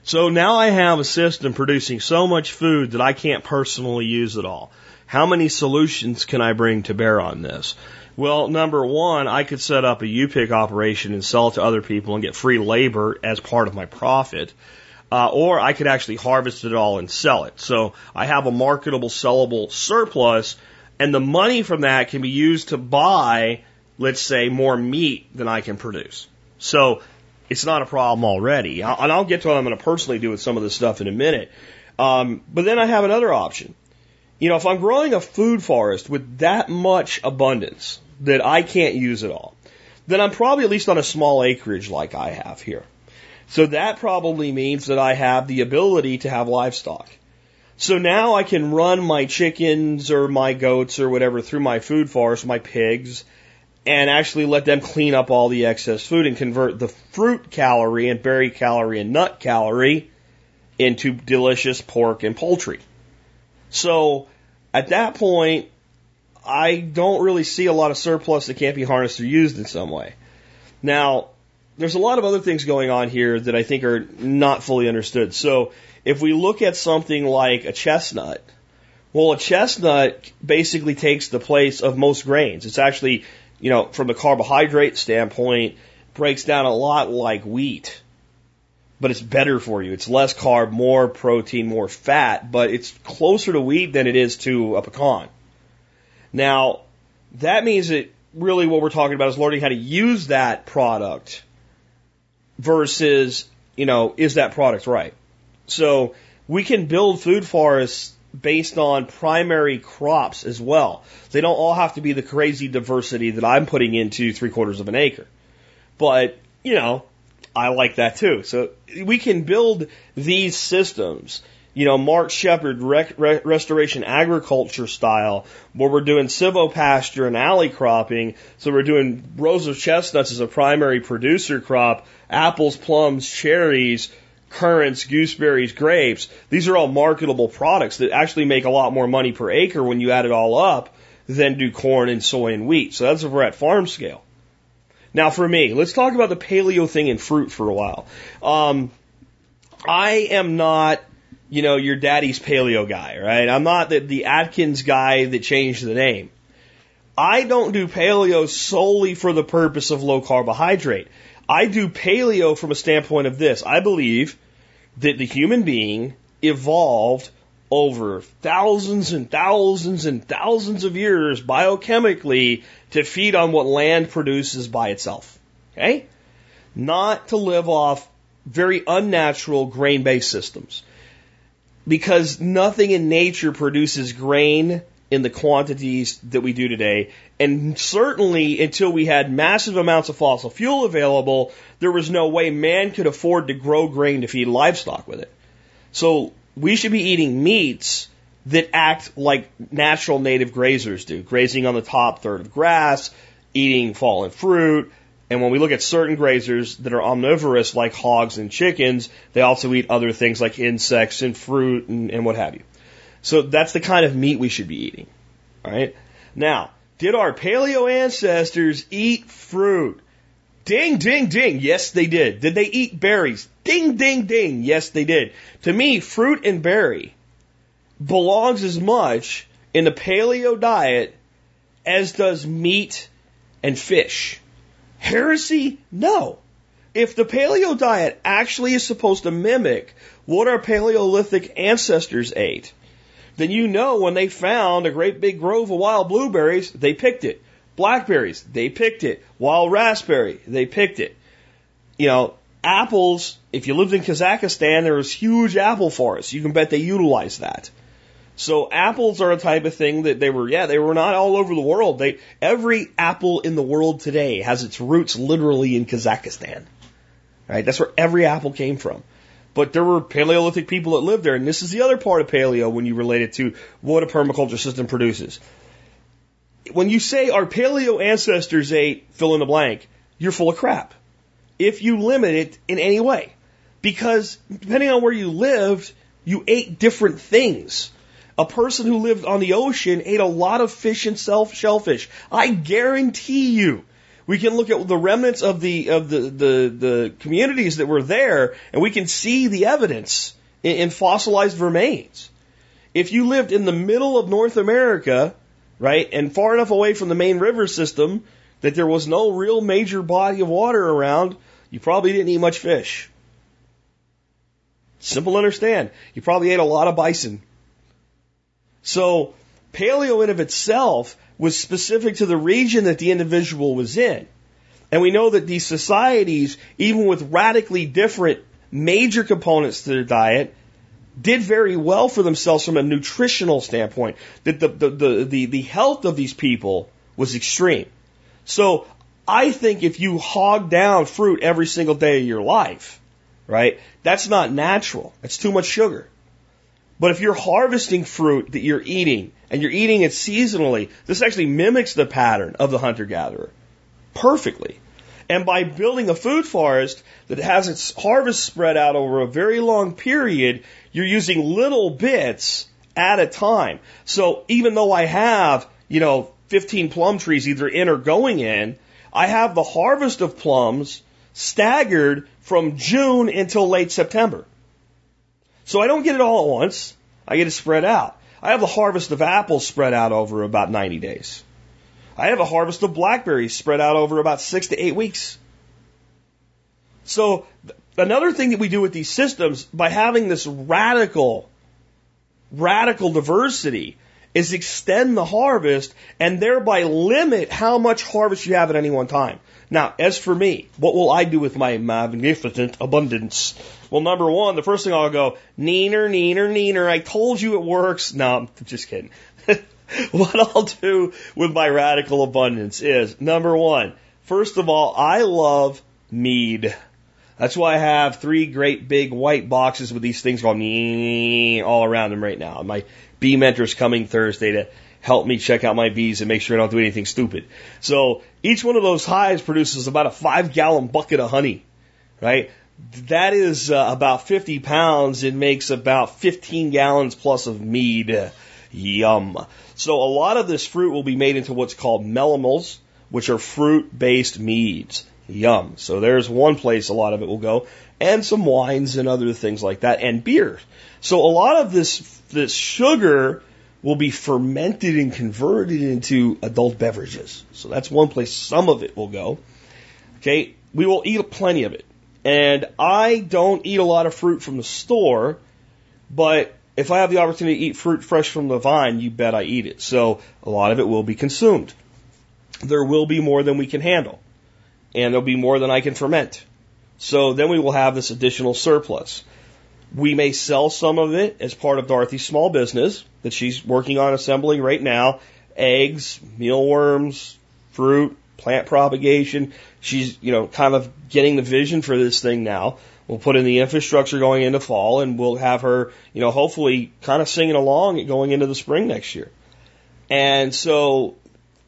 So now I have a system producing so much food that I can't personally use it all. How many solutions can I bring to bear on this? Well, number one, I could set up a U-pick operation and sell it to other people and get free labor as part of my profit. Uh, or I could actually harvest it all and sell it. So I have a marketable, sellable surplus, and the money from that can be used to buy let's say, more meat than I can produce. So it's not a problem already. And I'll get to what I'm going to personally do with some of this stuff in a minute. Um, but then I have another option. You know, if I'm growing a food forest with that much abundance that I can't use it all, then I'm probably at least on a small acreage like I have here. So that probably means that I have the ability to have livestock. So now I can run my chickens or my goats or whatever through my food forest, my pigs, and actually let them clean up all the excess food and convert the fruit calorie and berry calorie and nut calorie into delicious pork and poultry. So at that point, I don't really see a lot of surplus that can't be harnessed or used in some way. Now, there's a lot of other things going on here that I think are not fully understood. So if we look at something like a chestnut, Well, a chestnut basically takes the place of most grains. It's actually, you know, from a carbohydrate standpoint, breaks down a lot like wheat. But it's better for you. It's less carb, more protein, more fat, but it's closer to wheat than it is to a pecan. Now, that means that really what we're talking about is learning how to use that product versus, you know, is that product right? So we can build food forests based on primary crops as well. They don't all have to be the crazy diversity that I'm putting into three quarters of an acre. But, you know, I like that too. So we can build these systems, you know, Mark Shepard rec- re- restoration agriculture style, where we're doing silvopasture and alley cropping. So we're doing rows of chestnuts as a primary producer crop, apples, plums, cherries, currants, gooseberries, grapes. These are all marketable products that actually make a lot more money per acre when you add it all up than do corn and soy and wheat. So that's if we're at farm scale. Now for me, let's talk about the paleo thing in fruit for a while. Um, I am not, you know, your daddy's paleo guy, right? I'm not the, the Atkins guy that changed the name. I don't do paleo solely for the purpose of low carbohydrate. I do paleo from a standpoint of this. I believe that the human being evolved over thousands and thousands and thousands of years biochemically to feed on what land produces by itself. Okay? Not to live off very unnatural grain based systems. Because nothing in nature produces grain in the quantities that we do today. And certainly until we had massive amounts of fossil fuel available, there was no way man could afford to grow grain to feed livestock with it. So we should be eating meats that act like natural native grazers do, grazing on the top third of grass, eating fallen fruit. And when we look at certain grazers that are omnivorous, like hogs and chickens, they also eat other things like insects and fruit and, and what have you. So that's the kind of meat we should be eating. All right. Now, did our paleo ancestors eat fruit? Ding, ding, ding. Yes, they did. Did they eat berries? Ding, ding, ding. Yes, they did. To me, fruit and berry belongs as much in the paleo diet as does meat and fish. Heresy? No. If the paleo diet actually is supposed to mimic what our Paleolithic ancestors ate, then you know when they found a great big grove of wild blueberries, they picked it. Blackberries, they picked it. Wild raspberry, they picked it. You know, apples, if you lived in Kazakhstan, there was huge apple forests. You can bet they utilized that. So apples are a type of thing that they were, yeah, they were not all over the world. They, every apple in the world today has its roots literally in Kazakhstan. Right? That's where every apple came from. But there were Paleolithic people that lived there, and this is the other part of paleo when you relate it to what a permaculture system produces. When you say our paleo ancestors ate fill in the blank, you're full of crap. If you limit it in any way. Because depending on where you lived, you ate different things. A person who lived on the ocean ate a lot of fish and shellfish. I guarantee you we can look at the remnants of the of the the, the communities that were there, and we can see the evidence in, in fossilized remains. If you lived in the middle of North America, right, and far enough away from the main river system that there was no real major body of water around, you probably didn't eat much fish. Simple to understand. You probably ate a lot of bison. So paleo in of itself was specific to the region that the individual was in. And we know that these societies, even with radically different major components to their diet, did very well for themselves from a nutritional standpoint. That the, the, the, the, the health of these people was extreme. So I think if you hog down fruit every single day of your life, right, that's not natural. It's too much sugar. But if you're harvesting fruit that you're eating and you're eating it seasonally, this actually mimics the pattern of the hunter gatherer perfectly. And by building a food forest that has its harvest spread out over a very long period, you're using little bits at a time. So even though I have, you know, 15 plum trees either in or going in, I have the harvest of plums staggered from June until late September. So I don't get it all at once. I get it spread out. I have the harvest of apples spread out over about 90 days. I have a harvest of blackberries spread out over about six to eight weeks. So another thing that we do with these systems by having this radical, radical diversity is extend the harvest and thereby limit how much harvest you have at any one time. Now, as for me, what will I do with my magnificent abundance? Well, number one, the first thing I'll go, neener, neener, neener. I told you it works. No, I'm just kidding. what I'll do with my radical abundance is number one, first of all, I love mead. That's why I have three great big white boxes with these things going all around them right now. My bee mentor's coming Thursday to help me check out my bees and make sure I don't do anything stupid. So each one of those hives produces about a five gallon bucket of honey, right? That is uh, about 50 pounds. It makes about 15 gallons plus of mead. Yum. So a lot of this fruit will be made into what's called melomels, which are fruit based meads. Yum. So there's one place a lot of it will go, and some wines and other things like that, and beer. So a lot of this this sugar will be fermented and converted into adult beverages. So that's one place some of it will go. Okay, we will eat plenty of it. And I don't eat a lot of fruit from the store, but if I have the opportunity to eat fruit fresh from the vine, you bet I eat it. So a lot of it will be consumed. There will be more than we can handle and there'll be more than I can ferment. So then we will have this additional surplus. We may sell some of it as part of Dorothy's small business that she's working on assembling right now. Eggs, mealworms, fruit, plant propagation. She's, you know, kind of getting the vision for this thing now. We'll put in the infrastructure going into fall and we'll have her, you know, hopefully kind of singing along going into the spring next year. And so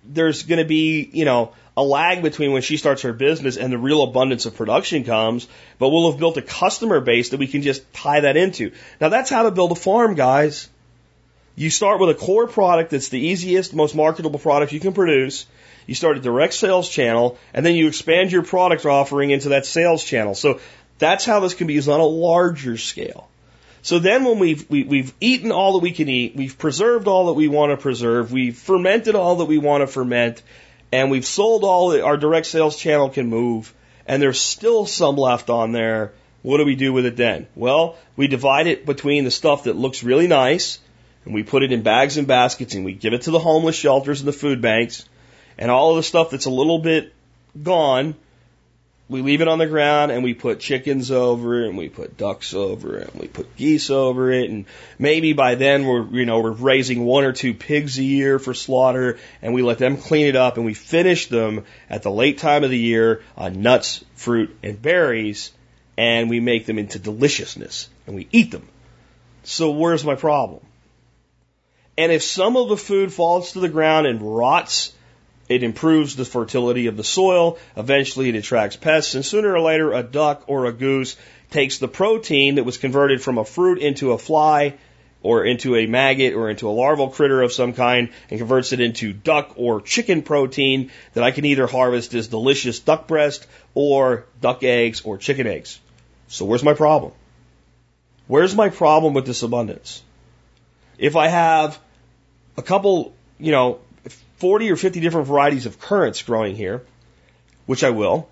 there's going to be, you know, a lag between when she starts her business and the real abundance of production comes, but we'll have built a customer base that we can just tie that into. Now that's how to build a farm, guys. You start with a core product that's the easiest, most marketable product you can produce. You start a direct sales channel, and then you expand your product offering into that sales channel. So that's how this can be used on a larger scale. So then when we've, we, have we have eaten all that we can eat, we've preserved all that we want to preserve, we've fermented all that we want to ferment, and we've sold all that our direct sales channel can move, and there's still some left on there. What do we do with it then? Well, we divide it between the stuff that looks really nice, and we put it in bags and baskets, and we give it to the homeless shelters and the food banks, and all of the stuff that's a little bit gone, we leave it on the ground and we put chickens over it and we put ducks over it and we put geese over it and maybe by then we're you know we're raising one or two pigs a year for slaughter and we let them clean it up and we finish them at the late time of the year on nuts, fruit and berries and we make them into deliciousness and we eat them. So where's my problem? And if some of the food falls to the ground and rots it improves the fertility of the soil. Eventually, it attracts pests, and sooner or later, a duck or a goose takes the protein that was converted from a fruit into a fly or into a maggot or into a larval critter of some kind and converts it into duck or chicken protein that I can either harvest as delicious duck breast or duck eggs or chicken eggs. So where's my problem? Where's my problem with this abundance? If I have a couple, you know, 40 or 50 different varieties of currants growing here, which I will.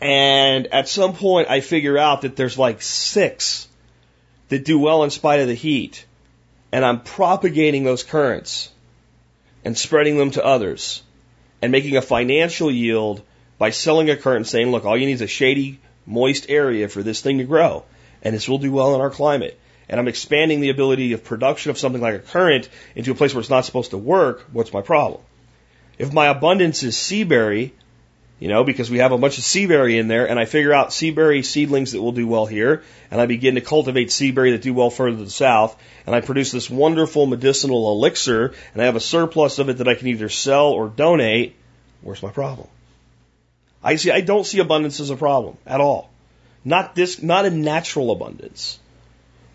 And at some point I figure out that there's like six that do well in spite of the heat. And I'm propagating those currants and spreading them to others and making a financial yield by selling a currant saying, look, all you need is a shady, moist area for this thing to grow. And this will do well in our climate and I'm expanding the ability of production of something like a currant into a place where it's not supposed to work, what's my problem? If my abundance is seaberry, you know, because we have a bunch of seaberry in there, and I figure out seaberry seedlings that will do well here, and I begin to cultivate seaberry that do well further to the south, and I produce this wonderful medicinal elixir, and I have a surplus of it that I can either sell or donate, where's my problem? I see, I don't see abundance as a problem at all. Not this, not a natural abundance.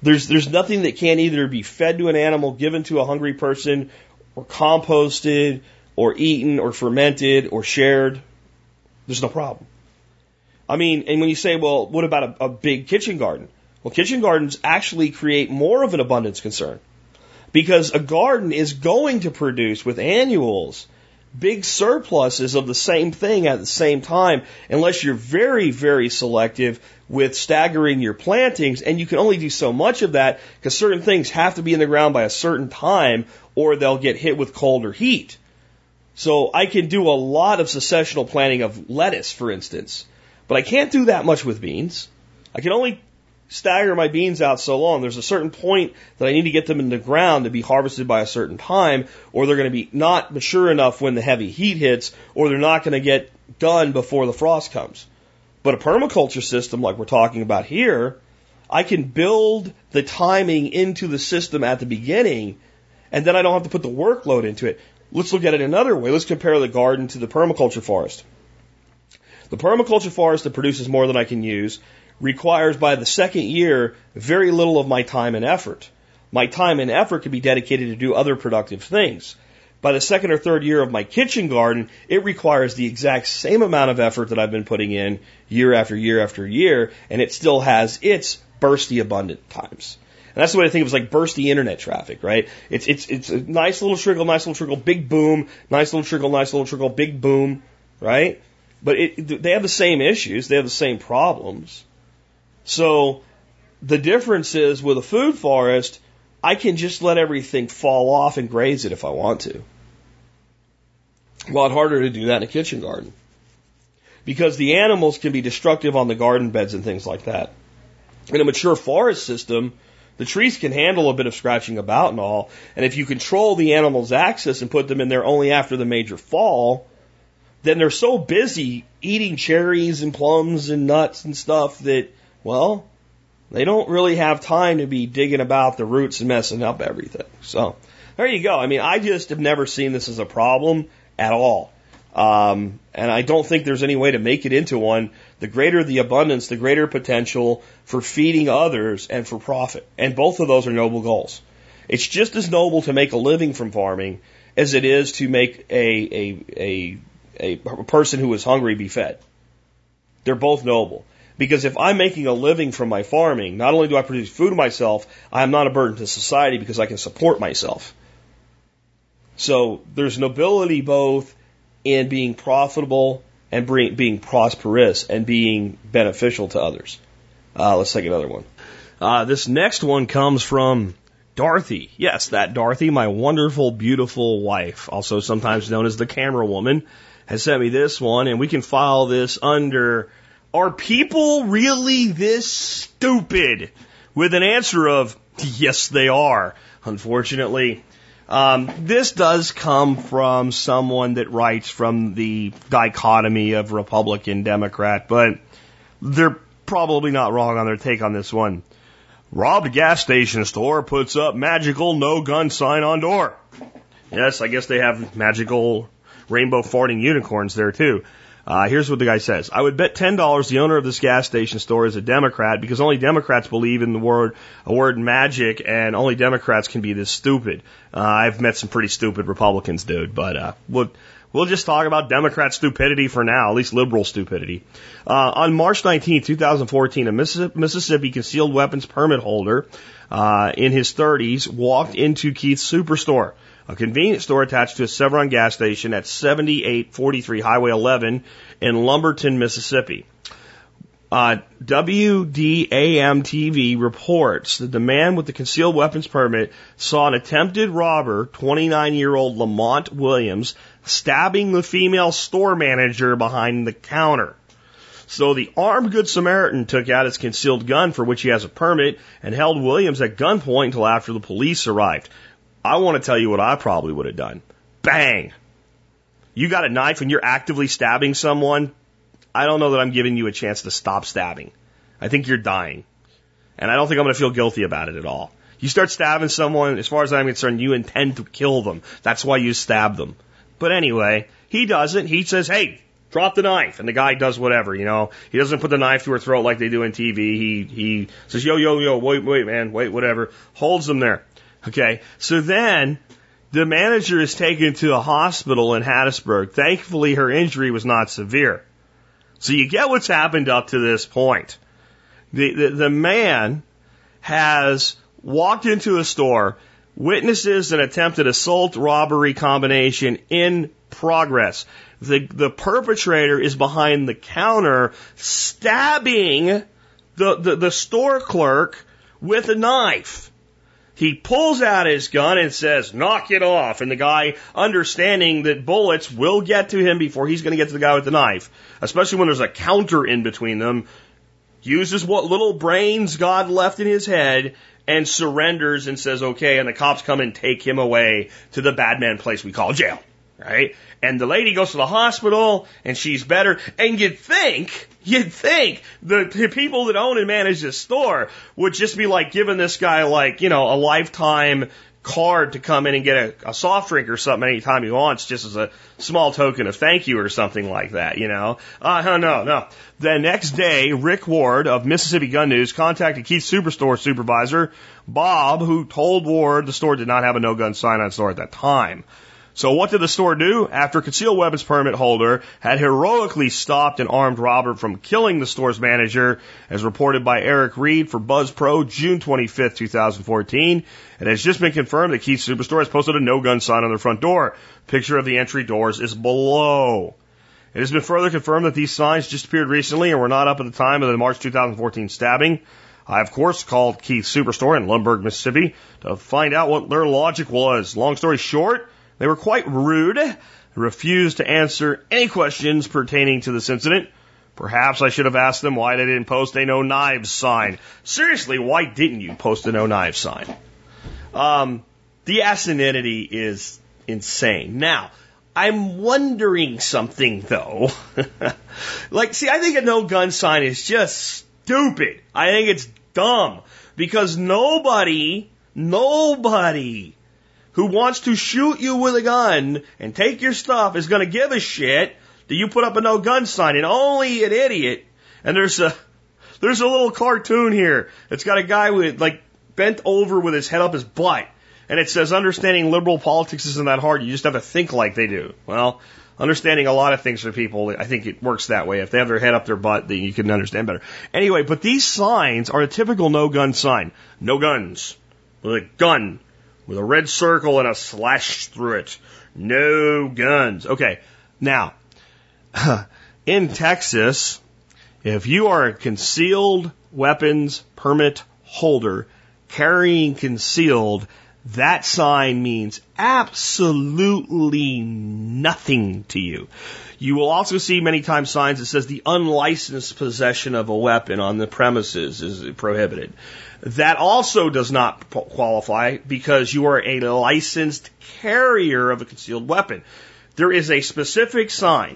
There's, there's nothing that can't either be fed to an animal, given to a hungry person, or composted, or eaten, or fermented, or shared. There's no problem. I mean, and when you say, well, what about a, a big kitchen garden? Well, kitchen gardens actually create more of an abundance concern because a garden is going to produce with annuals big surpluses of the same thing at the same time unless you're very, very selective with staggering your plantings. And you can only do so much of that because certain things have to be in the ground by a certain time or they'll get hit with cold or heat. So I can do a lot of successional planting of lettuce, for instance, but I can't do that much with beans. I can only stagger my beans out so long. There's a certain point that I need to get them in the ground to be harvested by a certain time, or they're going to be not mature enough when the heavy heat hits, or they're not going to get done before the frost comes. But a permaculture system like we're talking about here, I can build the timing into the system at the beginning, and then I don't have to put the workload into it. Let's look at it another way. Let's compare the garden to the permaculture forest. The permaculture forest that produces more than I can use requires by the second year very little of my time and effort. My time and effort can be dedicated to do other productive things. By the second or third year of my kitchen garden, it requires the exact same amount of effort that I've been putting in year after year after year, and it still has its bursty abundant times. And that's the way I think it like bursty internet traffic, right? It's, it's, it's a nice little trickle, nice little trickle, big boom, nice little trickle, nice little trickle, big boom, right? But it, they have the same issues, they have the same problems. So the difference is with a food forest, I can just let everything fall off and graze it if I want to. A lot harder to do that in a kitchen garden. Because the animals can be destructive on the garden beds and things like that. In a mature forest system, the trees can handle a bit of scratching about and all. And if you control the animal's access and put them in there only after the major fall, then they're so busy eating cherries and plums and nuts and stuff that well, they don't really have time to be digging about the roots and messing up everything. So there you go. I mean, I just have never seen this as a problem at all. Um, and I don't think there's any way to make it into one. The greater the abundance, the greater potential for feeding others and for profit. And both of those are noble goals. It's just as noble to make a living from farming as it is to make a, a, a, a person who is hungry be fed. They're both noble. Because if I'm making a living from my farming, not only do I produce food myself, I am not a burden to society because I can support myself. So there's nobility both in being profitable and being prosperous and being beneficial to others. Uh, let's take another one. Uh, this next one comes from Dorothy. Yes, that Dorothy, my wonderful, beautiful wife, also sometimes known as the camera woman, has sent me this one, and we can file this under are people really this stupid? With an answer of, yes, they are. Unfortunately, um, this does come from someone that writes from the dichotomy of Republican Democrat, but they're probably not wrong on their take on this one. Robbed gas station store puts up magical no gun sign on door. Yes, I guess they have magical rainbow farting unicorns there too. Uh, here's what the guy says. I would bet ten dollars the owner of this gas station store is a Democrat because only Democrats believe in the word a word magic, and only Democrats can be this stupid. Uh, I've met some pretty stupid Republicans, dude, but uh, we'll we'll just talk about Democrat stupidity for now, at least liberal stupidity. Uh, on March 19, 2014, a Mississippi concealed weapons permit holder uh, in his 30s walked into Keith's superstore a convenience store attached to a Chevron gas station at 7843 Highway 11 in Lumberton, Mississippi. Uh, WDAM TV reports that the man with the concealed weapons permit saw an attempted robber, 29 year old Lamont Williams, stabbing the female store manager behind the counter. So the armed good Samaritan took out his concealed gun for which he has a permit and held Williams at gunpoint until after the police arrived. I want to tell you what I probably would have done. Bang! You got a knife and you're actively stabbing someone. I don't know that I'm giving you a chance to stop stabbing. I think you're dying. And I don't think I'm going to feel guilty about it at all. You start stabbing someone, as far as I'm concerned, you intend to kill them. That's why you stab them. But anyway, he doesn't. He says, hey, drop the knife. And the guy does whatever, you know. He doesn't put the knife to her throat like they do in TV. He, he says, yo, yo, yo, wait, wait, man, wait, whatever. Holds them there. Okay. So then the manager is taken to a hospital in Hattiesburg. Thankfully, her injury was not severe. So you get what's happened up to this point. The, the, the man has walked into a store Witnesses an attempted assault robbery combination in progress. The, the perpetrator is behind the counter stabbing the, the, the store clerk with a knife. He pulls out his gun and says, knock it off. And the guy, understanding that bullets will get to him before he's going to get to the guy with the knife, especially when there's a counter in between them, uses what little brains God left in his head and surrenders and says, okay, and the cops come and take him away to the bad man place we call jail, right? And the lady goes to the hospital and she's better. And you'd think, you'd think the, the people that own and manage this store would just be like giving this guy like, you know, a lifetime card to come in and get a, a soft drink or something anytime he wants, just as a small token of thank you or something like that, you know? Uh, no, no. The next day, Rick Ward of Mississippi Gun News contacted Keith Superstore supervisor Bob, who told Ward the store did not have a no gun sign on store at that time. So what did the store do? After concealed weapons permit holder had heroically stopped an armed robber from killing the store's manager, as reported by Eric Reed for Buzz Pro, June 25th, 2014. It has just been confirmed that Keith Superstore has posted a no gun sign on their front door. Picture of the entry doors is below. It has been further confirmed that these signs just appeared recently and were not up at the time of the March 2014 stabbing. I, of course, called Keith Superstore in Lumberton, Mississippi to find out what their logic was. Long story short, they were quite rude, refused to answer any questions pertaining to this incident. Perhaps I should have asked them why they didn't post a no knives sign. Seriously, why didn't you post a no knives sign? Um, the asininity is insane. Now, I'm wondering something though. like, see, I think a no gun sign is just stupid. I think it's dumb because nobody, nobody who wants to shoot you with a gun and take your stuff is going to give a shit that you put up a no gun sign and only an idiot. And there's a, there's a little cartoon here. It's got a guy with like bent over with his head up his butt. And it says understanding liberal politics isn't that hard. You just have to think like they do. Well, understanding a lot of things for people, I think it works that way. If they have their head up their butt, then you can understand better. Anyway, but these signs are a typical no gun sign. No guns. With a gun with a red circle and a slash through it. No guns. Okay. Now, in Texas, if you are a concealed weapons permit holder carrying concealed, that sign means absolutely nothing to you. You will also see many times signs that says the unlicensed possession of a weapon on the premises is prohibited. That also does not qualify because you are a licensed carrier of a concealed weapon. There is a specific sign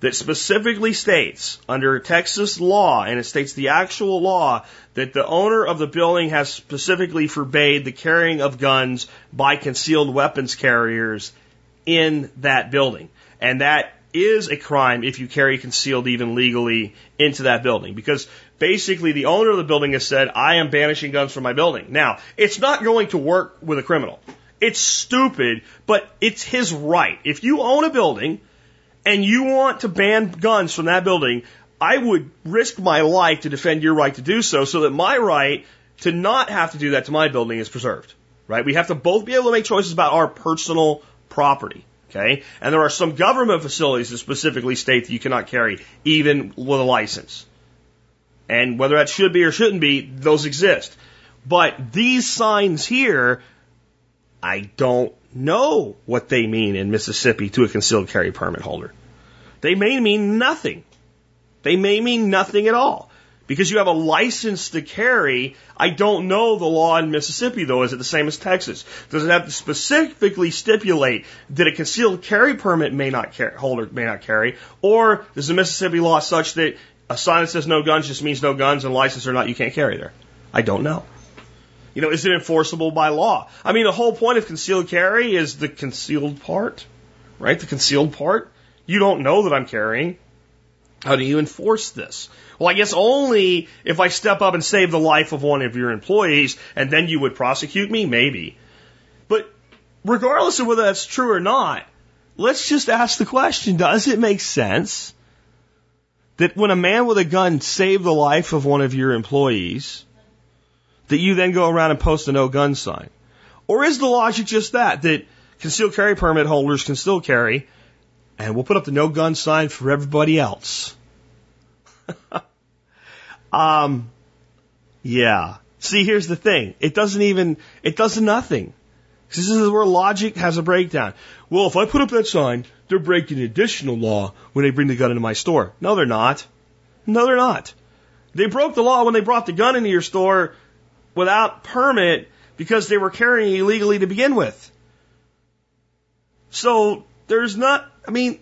that specifically states under Texas law, and it states the actual law, that the owner of the building has specifically forbade the carrying of guns by concealed weapons carriers in that building. And that is a crime if you carry concealed even legally into that building. Because basically the owner of the building has said, I am banishing guns from my building. Now, it's not going to work with a criminal. It's stupid, but it's his right. If you own a building and you want to ban guns from that building, I would risk my life to defend your right to do so so that my right to not have to do that to my building is preserved. Right? We have to both be able to make choices about our personal property. Okay? And there are some government facilities that specifically state that you cannot carry even with a license. And whether that should be or shouldn't be, those exist. But these signs here, I don't know what they mean in Mississippi to a concealed carry permit holder. They may mean nothing. They may mean nothing at all. Because you have a license to carry, I don't know the law in Mississippi though. Is it the same as Texas? Does it have to specifically stipulate that a concealed carry permit may not carry, holder may not carry, or is the Mississippi law such that a sign that says no guns just means no guns and license or not, you can't carry there? I don't know. You know, is it enforceable by law? I mean, the whole point of concealed carry is the concealed part, right? The concealed part. You don't know that I'm carrying. How do you enforce this? Well, I guess only if I step up and save the life of one of your employees, and then you would prosecute me? Maybe. But regardless of whether that's true or not, let's just ask the question does it make sense that when a man with a gun saved the life of one of your employees, that you then go around and post a no gun sign? Or is the logic just that, that concealed carry permit holders can still carry, and we'll put up the no gun sign for everybody else? um, yeah. See, here's the thing. It doesn't even, it does nothing. This is where logic has a breakdown. Well, if I put up that sign, they're breaking additional law when they bring the gun into my store. No, they're not. No, they're not. They broke the law when they brought the gun into your store without permit because they were carrying illegally to begin with. So there's not, I mean,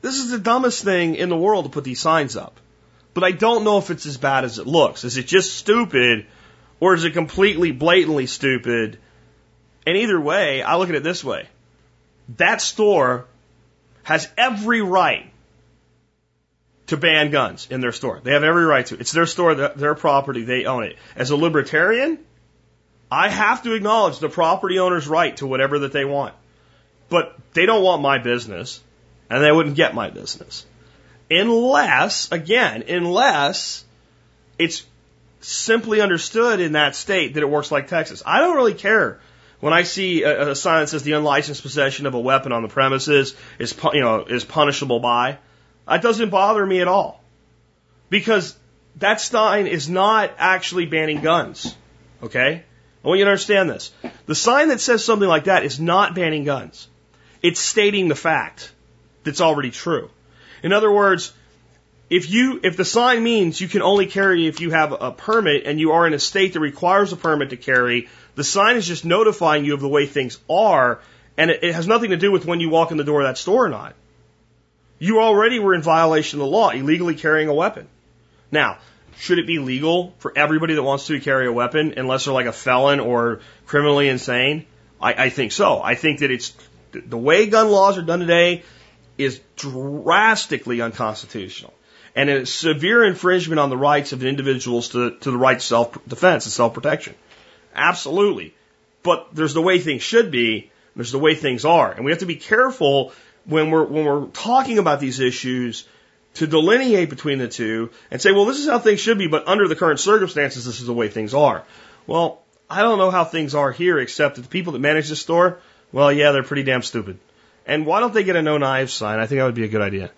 this is the dumbest thing in the world to put these signs up. But I don't know if it's as bad as it looks. Is it just stupid or is it completely blatantly stupid? And either way, I look at it this way. That store has every right to ban guns in their store. They have every right to. It's their store, their property, they own it. As a libertarian, I have to acknowledge the property owner's right to whatever that they want. But they don't want my business, and they wouldn't get my business. Unless, again, unless it's simply understood in that state that it works like Texas. I don't really care when I see a, a sign that says the unlicensed possession of a weapon on the premises is, you know, is punishable by. That doesn't bother me at all. Because that sign is not actually banning guns. Okay? I want you to understand this. The sign that says something like that is not banning guns. It's stating the fact that's already true. In other words, if you if the sign means you can only carry if you have a permit and you are in a state that requires a permit to carry, the sign is just notifying you of the way things are, and it, it has nothing to do with when you walk in the door of that store or not. You already were in violation of the law, illegally carrying a weapon. Now, should it be legal for everybody that wants to carry a weapon unless they're like a felon or criminally insane? I, I think so. I think that it's the way gun laws are done today is drastically unconstitutional and a severe infringement on the rights of individuals to, to the right self defense and self protection. Absolutely. But there's the way things should be, there's the way things are. And we have to be careful when we're, when we're talking about these issues to delineate between the two and say, well, this is how things should be, but under the current circumstances, this is the way things are. Well, I don't know how things are here, except that the people that manage the store, well, yeah, they're pretty damn stupid. And why don't they get a no knives sign? I think that would be a good idea.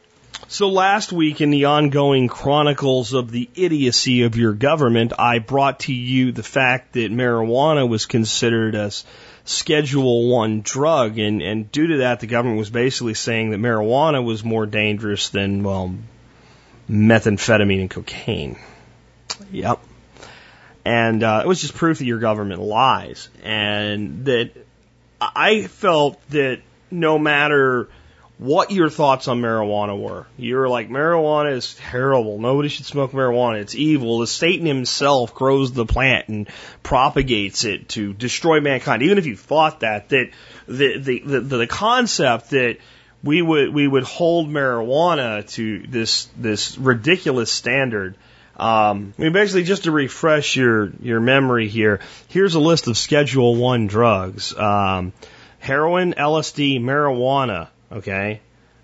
So last week in the ongoing chronicles of the idiocy of your government, I brought to you the fact that marijuana was considered as Schedule One drug, and and due to that, the government was basically saying that marijuana was more dangerous than well, methamphetamine and cocaine. Yep. And uh, it was just proof that your government lies, and that I felt that no matter what your thoughts on marijuana were. You're like, marijuana is terrible. Nobody should smoke marijuana. It's evil. The Satan himself grows the plant and propagates it to destroy mankind. Even if you thought that, that the, the, the, the concept that we would, we would hold marijuana to this, this ridiculous standard. Um, I mean, basically, just to refresh your, your memory here, here's a list of Schedule 1 drugs. Um, heroin, LSD, marijuana, okay,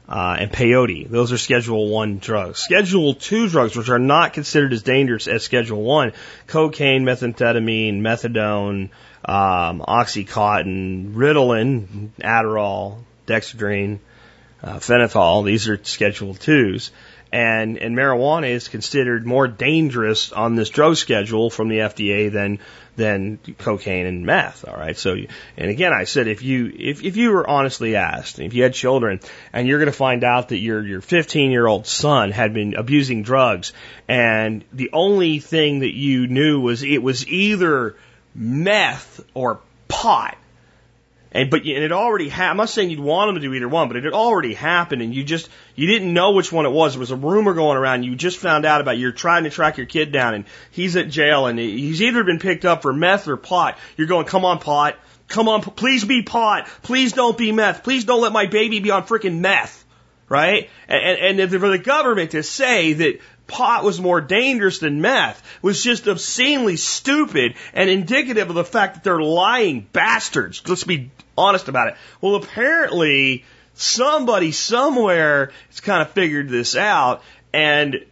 uh, and peyote. Those are Schedule One drugs. Schedule Two drugs, which are not considered as dangerous as Schedule One, cocaine, methamphetamine, methadone, um, oxycontin, Ritalin, Adderall, Dexedrine, uh, phenethol. These are Schedule Twos. And, and marijuana is considered more dangerous on this drug schedule from the FDA than than cocaine and meth. All right. So, and again, I said if you if if you were honestly asked, if you had children, and you're going to find out that your your 15 year old son had been abusing drugs, and the only thing that you knew was it was either meth or pot and but and it already happened. I'm not saying you'd want them to do either one, but it had already happened, and you just you didn't know which one it was. There was a rumor going around. You just found out about. You're trying to track your kid down, and he's at jail, and he's either been picked up for meth or pot. You're going, come on, pot, come on, please be pot, please don't be meth, please don't let my baby be on freaking meth, right? And, And, and for the government to say that pot was more dangerous than meth was just obscenely stupid and indicative of the fact that they're lying bastards. Let's be honest about it. Well, apparently somebody somewhere has kind of figured this out, and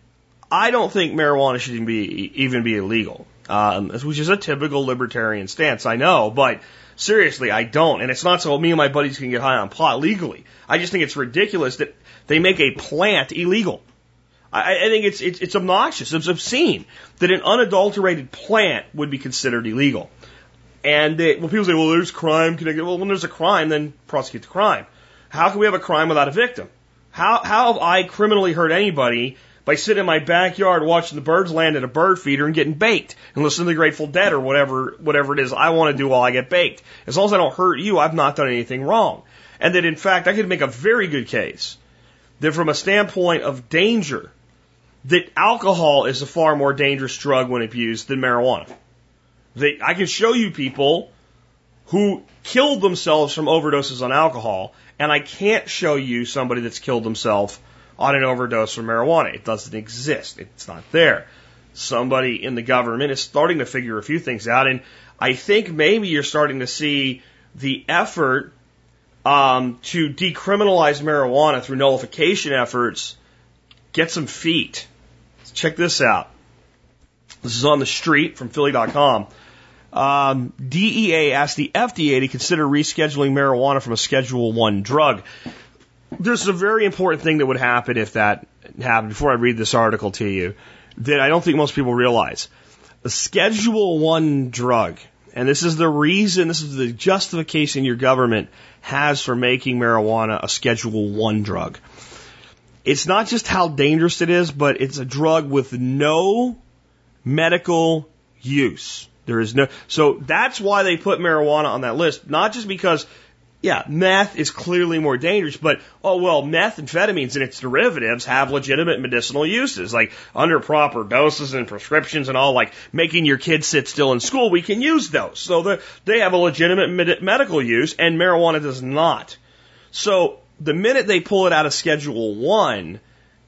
I don't think marijuana should even be even be illegal. um, which is a typical libertarian stance, I know, but seriously, I don't. And it's not so me and my buddies can get high on pot legally. I just think it's ridiculous that they make a plant illegal. I, I think it's, it's, it's obnoxious, it's obscene that an unadulterated plant would be considered illegal. And they, well, people say, well, there's crime connected. Well, when there's a crime, then prosecute the crime. How can we have a crime without a victim? How, how have I criminally hurt anybody by sitting in my backyard watching the birds land at a bird feeder and getting baked and listening to the Grateful Dead or whatever, whatever it is I want to do while I get baked? As long as I don't hurt you, I've not done anything wrong. And that in fact, I could make a very good case that from a standpoint of danger, that alcohol is a far more dangerous drug when abused than marijuana. They, I can show you people who killed themselves from overdoses on alcohol, and I can't show you somebody that's killed themselves on an overdose from marijuana. It doesn't exist. It's not there. Somebody in the government is starting to figure a few things out, and I think maybe you're starting to see the effort um, to decriminalize marijuana through nullification efforts get some feet. Check this out. This is on the street from Philly.com. Um, DEA asked the FDA to consider rescheduling marijuana from a Schedule One drug. There's a very important thing that would happen if that happened. Before I read this article to you, that I don't think most people realize. A Schedule One drug, and this is the reason, this is the justification your government has for making marijuana a Schedule One drug. It's not just how dangerous it is, but it's a drug with no medical use. There is no, so that's why they put marijuana on that list. Not just because, yeah, meth is clearly more dangerous, but, oh well, methamphetamines and its derivatives have legitimate medicinal uses, like under proper doses and prescriptions and all, like making your kids sit still in school, we can use those. So they have a legitimate med- medical use and marijuana does not. So the minute they pull it out of Schedule 1,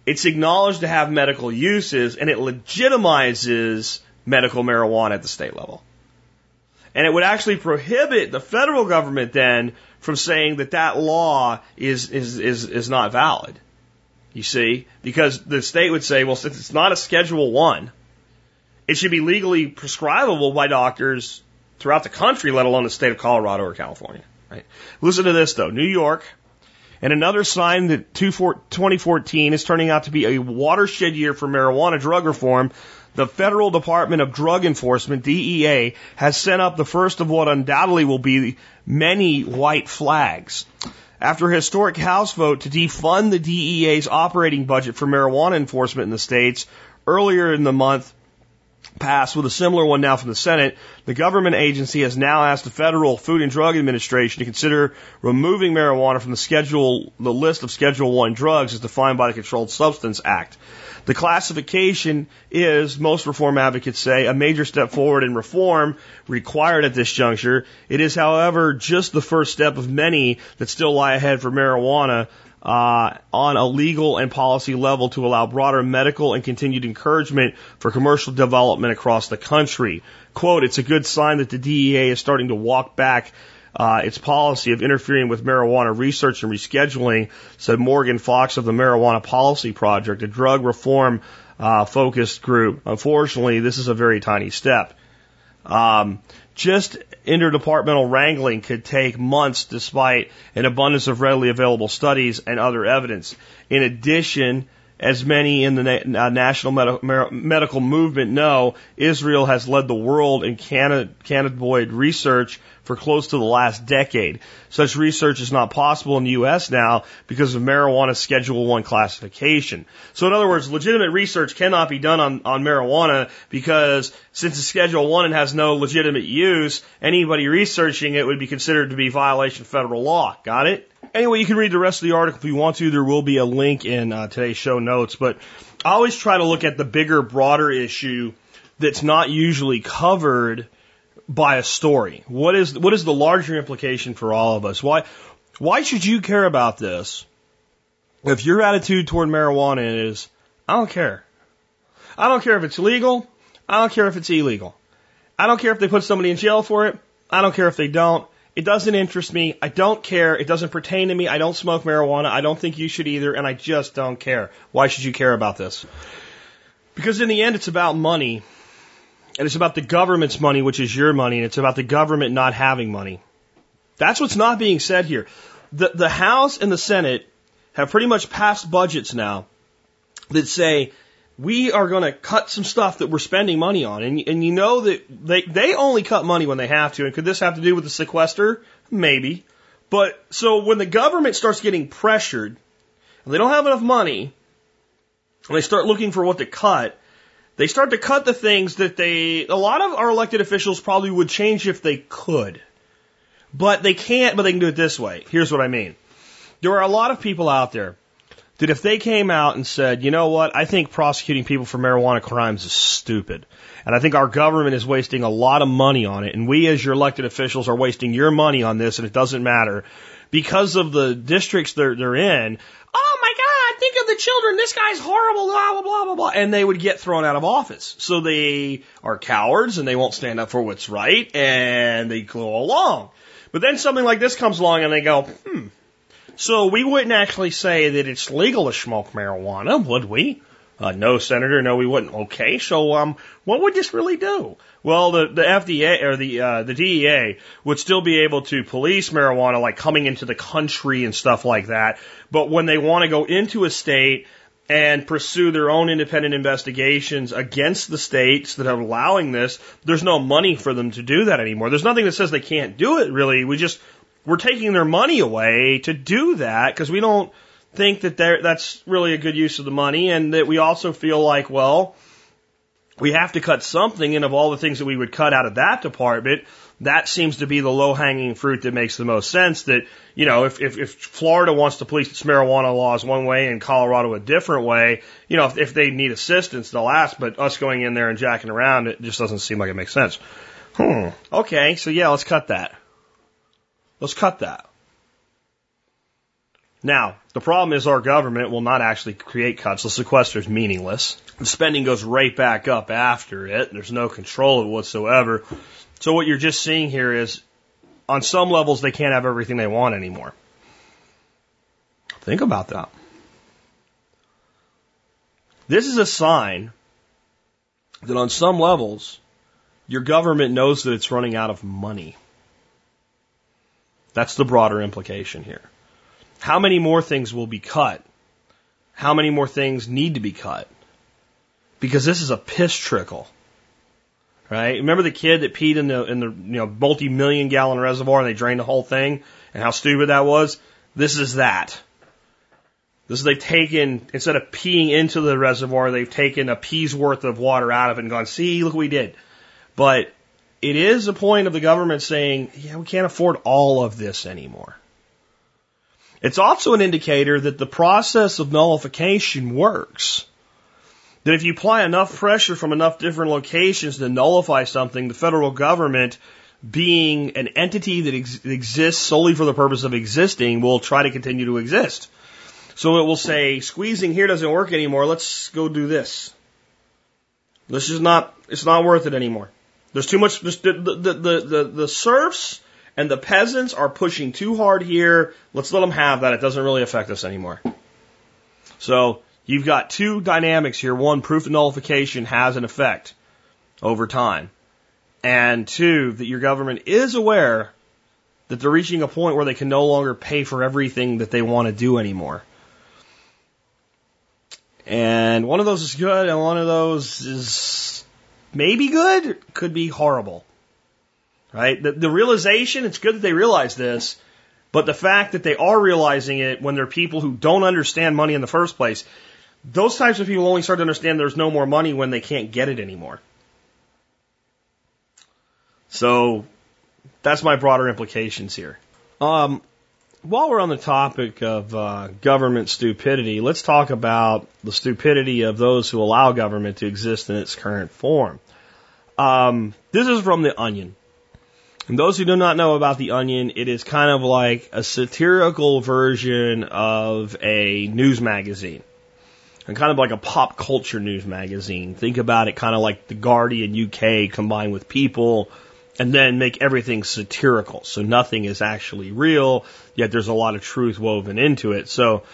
it's acknowledged to have medical uses and it legitimizes medical marijuana at the state level. And it would actually prohibit the federal government then from saying that that law is, is, is, is not valid. You see? Because the state would say, well, since it's not a Schedule 1, it should be legally prescribable by doctors throughout the country, let alone the state of Colorado or California. Right? Listen to this though. New York, and another sign that 2014 is turning out to be a watershed year for marijuana drug reform the Federal Department of Drug Enforcement, DEA, has sent up the first of what undoubtedly will be many white flags. After a historic House vote to defund the DEA's operating budget for marijuana enforcement in the states earlier in the month, passed with a similar one now from the Senate, the government agency has now asked the Federal Food and Drug Administration to consider removing marijuana from the schedule, the list of Schedule 1 drugs as defined by the Controlled Substance Act. The classification is, most reform advocates say, a major step forward in reform required at this juncture. It is, however, just the first step of many that still lie ahead for marijuana uh, on a legal and policy level to allow broader medical and continued encouragement for commercial development across the country. Quote, it's a good sign that the DEA is starting to walk back uh, its policy of interfering with marijuana research and rescheduling, said Morgan Fox of the Marijuana Policy Project, a drug reform uh, focused group. Unfortunately, this is a very tiny step. Um, just interdepartmental wrangling could take months despite an abundance of readily available studies and other evidence. In addition, as many in the na- uh, national med- medical movement know, Israel has led the world in cannabinoid research for close to the last decade. Such research is not possible in the U.S. now because of marijuana Schedule 1 classification. So in other words, legitimate research cannot be done on, on marijuana because since it's Schedule 1 and has no legitimate use, anybody researching it would be considered to be violation of federal law. Got it? Anyway, you can read the rest of the article if you want to. There will be a link in uh, today's show notes, but I always try to look at the bigger, broader issue that's not usually covered by a story? What is what is the larger implication for all of us? Why why should you care about this if your attitude toward marijuana is I don't care. I don't care if it's legal. I don't care if it's illegal. I don't care if they put somebody in jail for it. I don't care if they don't. It doesn't interest me. I don't care. It doesn't pertain to me. I don't smoke marijuana. I don't think you should either, and I just don't care. Why should you care about this? Because in the end, it's about money and it's about the government's money, which is your money, and it's about the government not having money. That's what's not being said here. The, the House and the Senate have pretty much passed budgets now that say we are going to cut some stuff that we're spending money on. And, and you know that they, they only cut money when they have to. And could this have to do with the sequester? Maybe. But so when the government starts getting pressured and they don't have enough money and they start looking for what to cut, they start to cut the things that they, a lot of our elected officials probably would change if they could. But they can't, but they can do it this way. Here's what I mean. There are a lot of people out there that if they came out and said, you know what, I think prosecuting people for marijuana crimes is stupid. And I think our government is wasting a lot of money on it. And we as your elected officials are wasting your money on this and it doesn't matter because of the districts they're, they're in. Oh my God, think of the children. This guy's horrible, blah, blah, blah, blah, blah. And they would get thrown out of office. So they are cowards and they won't stand up for what's right and they go along. But then something like this comes along and they go, hmm, so we wouldn't actually say that it's legal to smoke marijuana, would we? Uh, no, Senator, no, we wouldn't. Okay, so um, what would this really do? Well, the the FDA or the uh, the DEA would still be able to police marijuana, like coming into the country and stuff like that. But when they want to go into a state and pursue their own independent investigations against the states that are allowing this, there's no money for them to do that anymore. There's nothing that says they can't do it. Really, we just we're taking their money away to do that because we don't think that that's really a good use of the money and that we also feel like, well, we have to cut something and of all the things that we would cut out of that department, that seems to be the low hanging fruit that makes the most sense that, you know, if, if, if Florida wants to police its marijuana laws one way and Colorado a different way, you know, if, if they need assistance, they'll ask, but us going in there and jacking around, it just doesn't seem like it makes sense. Hmm. Okay. So yeah, let's cut that. Let's cut that. Now, the problem is our government will not actually create cuts. The sequester is meaningless. The spending goes right back up after it. There's no control of it whatsoever. So what you're just seeing here is, on some levels, they can't have everything they want anymore. Think about that. This is a sign that on some levels, your government knows that it's running out of money. That's the broader implication here. How many more things will be cut? How many more things need to be cut? Because this is a piss trickle. Right? Remember the kid that peed in the in the you know multi-million gallon reservoir and they drained the whole thing and how stupid that was? This is that. This is they've taken instead of peeing into the reservoir, they've taken a pee's worth of water out of it and gone, see, look what we did. But it is a point of the government saying, yeah, we can't afford all of this anymore. It's also an indicator that the process of nullification works. That if you apply enough pressure from enough different locations to nullify something, the federal government, being an entity that ex- exists solely for the purpose of existing, will try to continue to exist. So it will say, squeezing here doesn't work anymore, let's go do this. This is not, it's not worth it anymore. There's too much. The, the, the, the, the serfs and the peasants are pushing too hard here. Let's let them have that. It doesn't really affect us anymore. So you've got two dynamics here. One, proof of nullification has an effect over time. And two, that your government is aware that they're reaching a point where they can no longer pay for everything that they want to do anymore. And one of those is good, and one of those is maybe good, could be horrible. Right? The, the realization, it's good that they realize this, but the fact that they are realizing it when they're people who don't understand money in the first place, those types of people only start to understand there's no more money when they can't get it anymore. So that's my broader implications here. Um, while we're on the topic of uh, government stupidity, let's talk about the stupidity of those who allow government to exist in its current form. Um, this is from The Onion. And those who do not know about The Onion, it is kind of like a satirical version of a news magazine. And kind of like a pop culture news magazine. Think about it kind of like The Guardian UK combined with People and then make everything satirical. So nothing is actually real, yet there's a lot of truth woven into it. So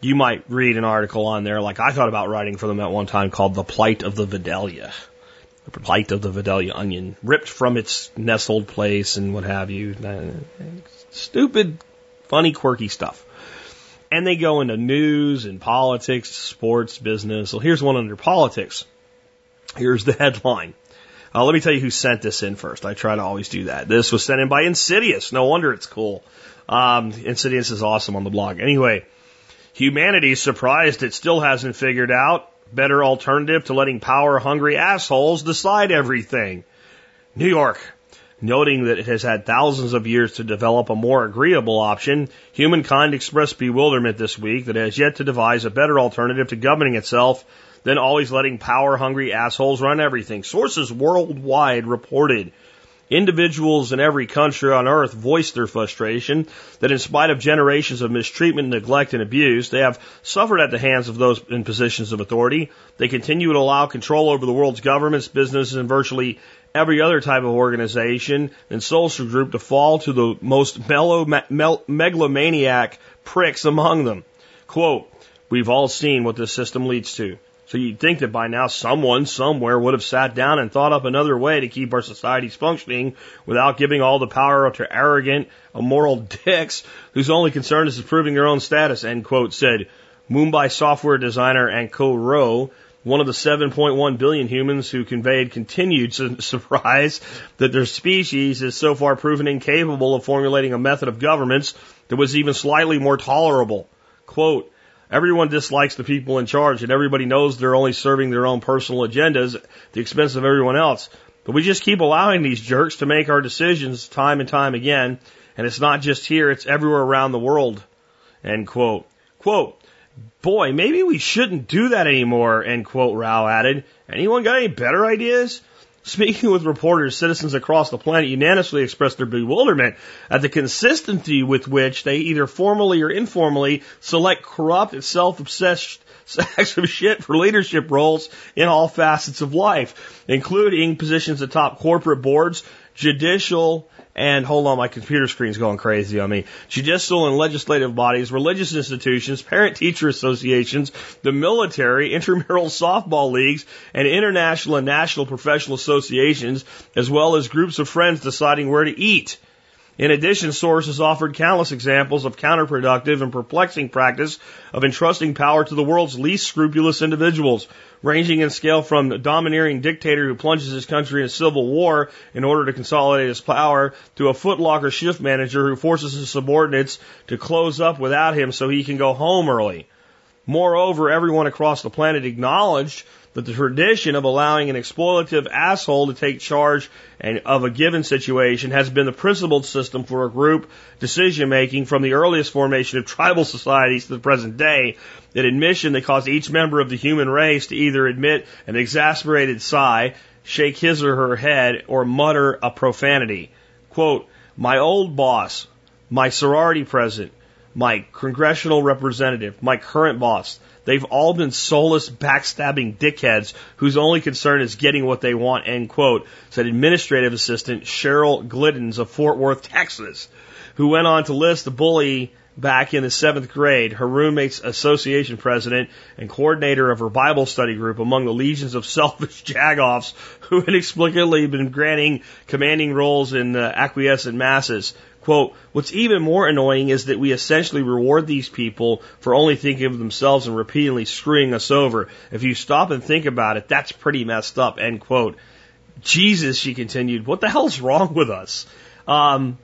you might read an article on there, like I thought about writing for them at one time called The Plight of the Vidalia the plight of the Vidalia onion, ripped from its nestled place and what have you. Stupid, funny, quirky stuff. And they go into news and politics, sports, business. Well, here's one under politics. Here's the headline. Uh, let me tell you who sent this in first. I try to always do that. This was sent in by Insidious. No wonder it's cool. Um, Insidious is awesome on the blog. Anyway, humanity's surprised it still hasn't figured out better alternative to letting power hungry assholes decide everything. New York. Noting that it has had thousands of years to develop a more agreeable option, humankind expressed bewilderment this week that it has yet to devise a better alternative to governing itself than always letting power hungry assholes run everything. Sources worldwide reported Individuals in every country on earth voice their frustration that in spite of generations of mistreatment, neglect, and abuse, they have suffered at the hands of those in positions of authority. They continue to allow control over the world's governments, businesses, and virtually every other type of organization and social group to fall to the most mellow, me- megalomaniac pricks among them. Quote, We've all seen what this system leads to. So you'd think that by now someone somewhere would have sat down and thought up another way to keep our societies functioning without giving all the power to arrogant, immoral dicks whose only concern is improving their own status, end quote, said Mumbai software designer Ankur Rao, one of the 7.1 billion humans who conveyed continued su- surprise that their species is so far proven incapable of formulating a method of governments that was even slightly more tolerable. Quote, Everyone dislikes the people in charge, and everybody knows they're only serving their own personal agendas at the expense of everyone else. But we just keep allowing these jerks to make our decisions time and time again, and it's not just here, it's everywhere around the world. End quote. Quote, boy, maybe we shouldn't do that anymore, end quote, Rao added. Anyone got any better ideas? Speaking with reporters, citizens across the planet unanimously expressed their bewilderment at the consistency with which they either formally or informally select corrupt and self-obsessed sacks of shit for leadership roles in all facets of life, including positions atop corporate boards, judicial and hold on, my computer screen's going crazy on me. Judicial and legislative bodies, religious institutions, parent teacher associations, the military, intramural softball leagues, and international and national professional associations, as well as groups of friends deciding where to eat. In addition, sources offered countless examples of counterproductive and perplexing practice of entrusting power to the world's least scrupulous individuals, ranging in scale from a domineering dictator who plunges his country in civil war in order to consolidate his power to a footlocker shift manager who forces his subordinates to close up without him so he can go home early. Moreover, everyone across the planet acknowledged that the tradition of allowing an exploitative asshole to take charge of a given situation has been the principled system for a group decision making from the earliest formation of tribal societies to the present day. An admission that caused each member of the human race to either admit an exasperated sigh, shake his or her head, or mutter a profanity. Quote, my old boss, my sorority president, my congressional representative, my current boss, They've all been soulless, backstabbing dickheads whose only concern is getting what they want, end quote, said administrative assistant Cheryl Gliddens of Fort Worth, Texas, who went on to list the bully back in the seventh grade, her roommate's association president and coordinator of her Bible study group among the legions of selfish jagoffs who had inexplicably been granting commanding roles in the acquiescent masses. Quote, what's even more annoying is that we essentially reward these people for only thinking of themselves and repeatedly screwing us over. If you stop and think about it, that's pretty messed up, end quote. Jesus, she continued, what the hell's wrong with us? Um,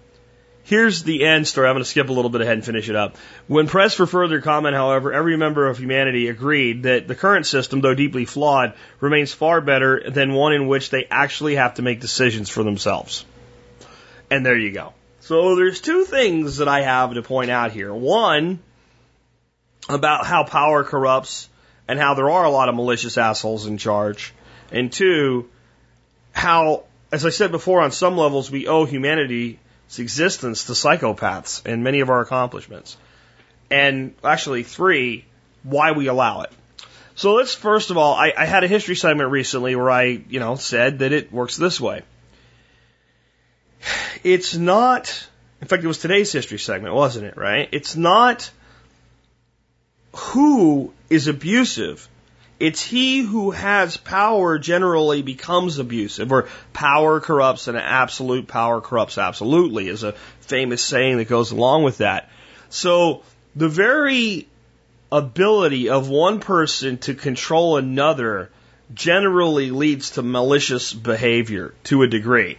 Here's the end story. I'm going to skip a little bit ahead and finish it up. When pressed for further comment, however, every member of humanity agreed that the current system, though deeply flawed, remains far better than one in which they actually have to make decisions for themselves. And there you go. So there's two things that I have to point out here. One, about how power corrupts and how there are a lot of malicious assholes in charge. And two, how, as I said before, on some levels we owe humanity's existence to psychopaths and many of our accomplishments. And actually, three, why we allow it. So let's first of all, I, I had a history segment recently where I, you know, said that it works this way. It's not, in fact, it was today's history segment, wasn't it, right? It's not who is abusive. It's he who has power generally becomes abusive, or power corrupts and absolute power corrupts absolutely, is a famous saying that goes along with that. So the very ability of one person to control another generally leads to malicious behavior to a degree.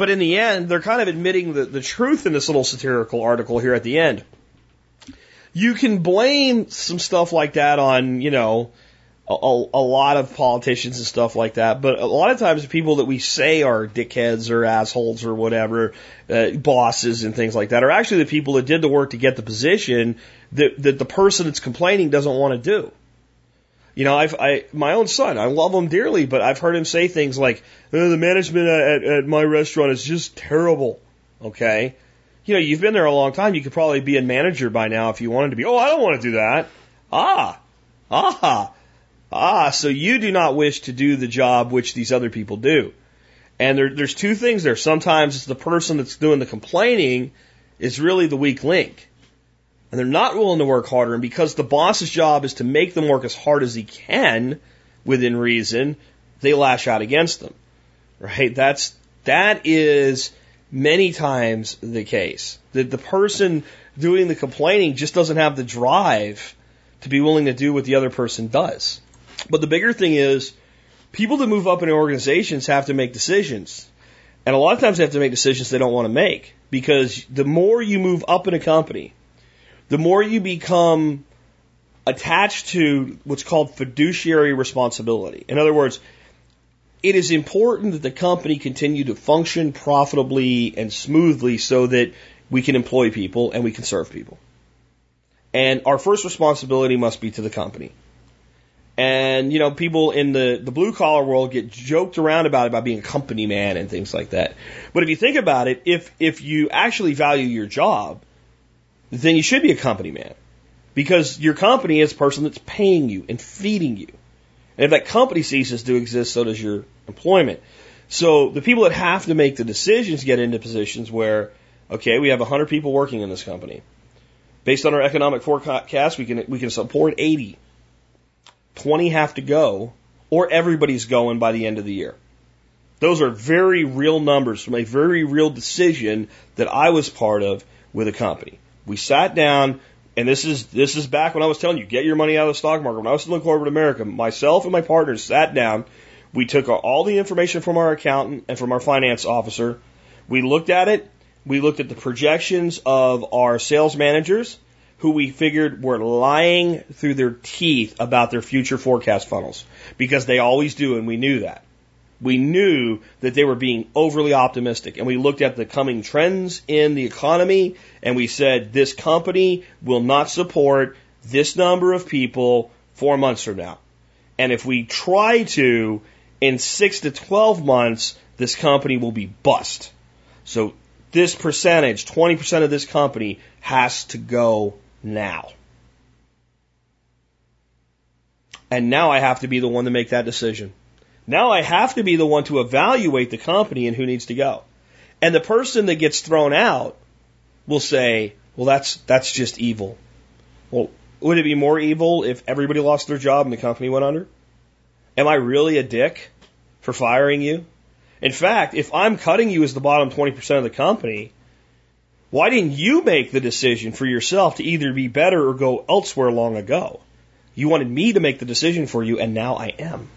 But in the end, they're kind of admitting the, the truth in this little satirical article here at the end. You can blame some stuff like that on, you know, a, a, lot of politicians and stuff like that, but a lot of times the people that we say are dickheads or assholes or whatever, uh, bosses and things like that, are actually the people that did the work to get the position that, that the person that's complaining doesn't want to do. You know, I've, I, my own son, I love him dearly, but I've heard him say things like, oh, the management at, at my restaurant is just terrible. Okay. You know, you've been there a long time. You could probably be a manager by now if you wanted to be. Oh, I don't want to do that. Ah, ah, ah. So you do not wish to do the job which these other people do. And there, there's two things there. Sometimes it's the person that's doing the complaining is really the weak link and they're not willing to work harder. And because the boss's job is to make them work as hard as he can within reason, they lash out against them. Right? That's, that is many times the case. That the person doing the complaining just doesn't have the drive to be willing to do what the other person does. But the bigger thing is, people that move up in organizations have to make decisions. And a lot of times they have to make decisions they don't want to make. Because the more you move up in a company, the more you become attached to what's called fiduciary responsibility. In other words, it is important that the company continue to function profitably and smoothly so that we can employ people and we can serve people. And our first responsibility must be to the company. And, you know, people in the, the blue collar world get joked around about it, by being a company man and things like that. But if you think about it, if, if you actually value your job, then you should be a company man. Because your company is the person that's paying you and feeding you. And if that company ceases to exist, so does your employment. So the people that have to make the decisions get into positions where, okay, we have 100 people working in this company. Based on our economic forecast, we can, we can support 80. 20 have to go, or everybody's going by the end of the year. Those are very real numbers from a very real decision that I was part of with a company. We sat down, and this is this is back when I was telling you get your money out of the stock market. When I was still in corporate America, myself and my partners sat down. We took all the information from our accountant and from our finance officer. We looked at it. We looked at the projections of our sales managers, who we figured were lying through their teeth about their future forecast funnels because they always do, and we knew that we knew that they were being overly optimistic. And we looked at the coming trends in the economy and we said, this company will not support this number of people four months from now. And if we try to, in six to 12 months, this company will be bust. So this percentage, 20% of this company has to go now. And now I have to be the one to make that decision. Now I have to be the one to evaluate the company and who needs to go. And the person that gets thrown out will say, well, that's, that's just evil. Well, would it be more evil if everybody lost their job and the company went under? Am I really a dick for firing you? In fact, if I'm cutting you as the bottom 20% of the company, why didn't you make the decision for yourself to either be better or go elsewhere long ago? You wanted me to make the decision for you, and now I am.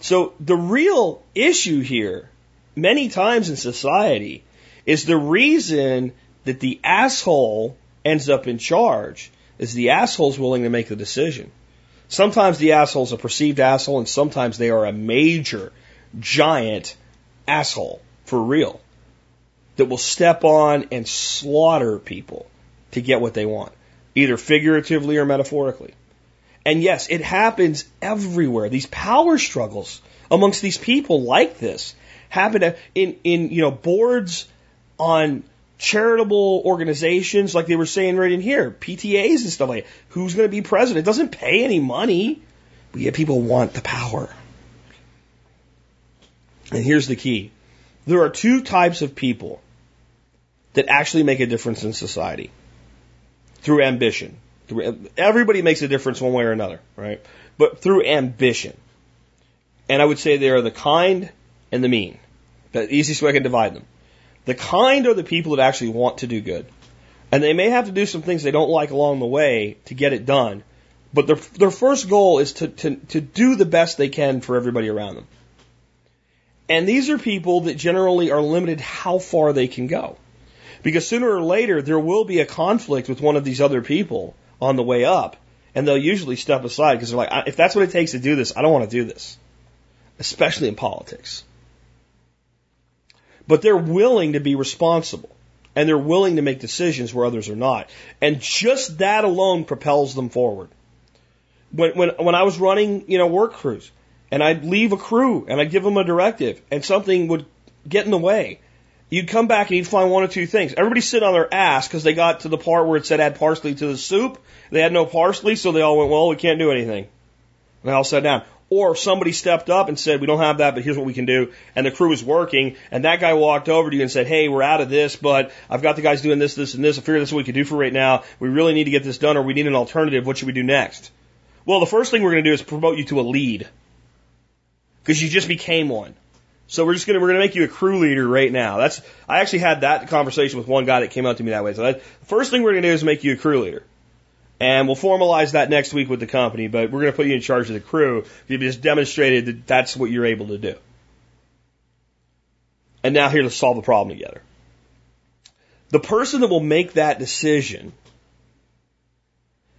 So the real issue here, many times in society, is the reason that the asshole ends up in charge is the asshole's willing to make the decision. Sometimes the asshole's a perceived asshole, and sometimes they are a major, giant asshole for real that will step on and slaughter people to get what they want, either figuratively or metaphorically. And yes, it happens everywhere. These power struggles amongst these people like this happen in, in, you know, boards on charitable organizations, like they were saying right in here, PTAs and stuff like that. Who's going to be president? It doesn't pay any money, but yet people want the power. And here's the key. There are two types of people that actually make a difference in society through ambition. Everybody makes a difference one way or another, right? But through ambition. And I would say they are the kind and the mean. The easiest way I can divide them. The kind are the people that actually want to do good. And they may have to do some things they don't like along the way to get it done. But their, their first goal is to, to, to do the best they can for everybody around them. And these are people that generally are limited how far they can go. Because sooner or later, there will be a conflict with one of these other people on the way up. And they'll usually step aside because they're like, if that's what it takes to do this, I don't want to do this. Especially in politics. But they're willing to be responsible. And they're willing to make decisions where others are not. And just that alone propels them forward. When, when, when I was running, you know, work crews, and I'd leave a crew and I'd give them a directive and something would get in the way. You'd come back and you'd find one or two things. Everybody sitting on their ass because they got to the part where it said add parsley to the soup. They had no parsley, so they all went, well, we can't do anything. And they all sat down. Or somebody stepped up and said, we don't have that, but here's what we can do. And the crew was working, and that guy walked over to you and said, hey, we're out of this, but I've got the guys doing this, this, and this. I figure this is what we can do for right now. We really need to get this done, or we need an alternative. What should we do next? Well, the first thing we're going to do is promote you to a lead because you just became one. So we're just gonna we're gonna make you a crew leader right now. That's I actually had that conversation with one guy that came out to me that way. So that, the first thing we're gonna do is make you a crew leader, and we'll formalize that next week with the company. But we're gonna put you in charge of the crew. You've just demonstrated that that's what you're able to do. And now here to solve the problem together. The person that will make that decision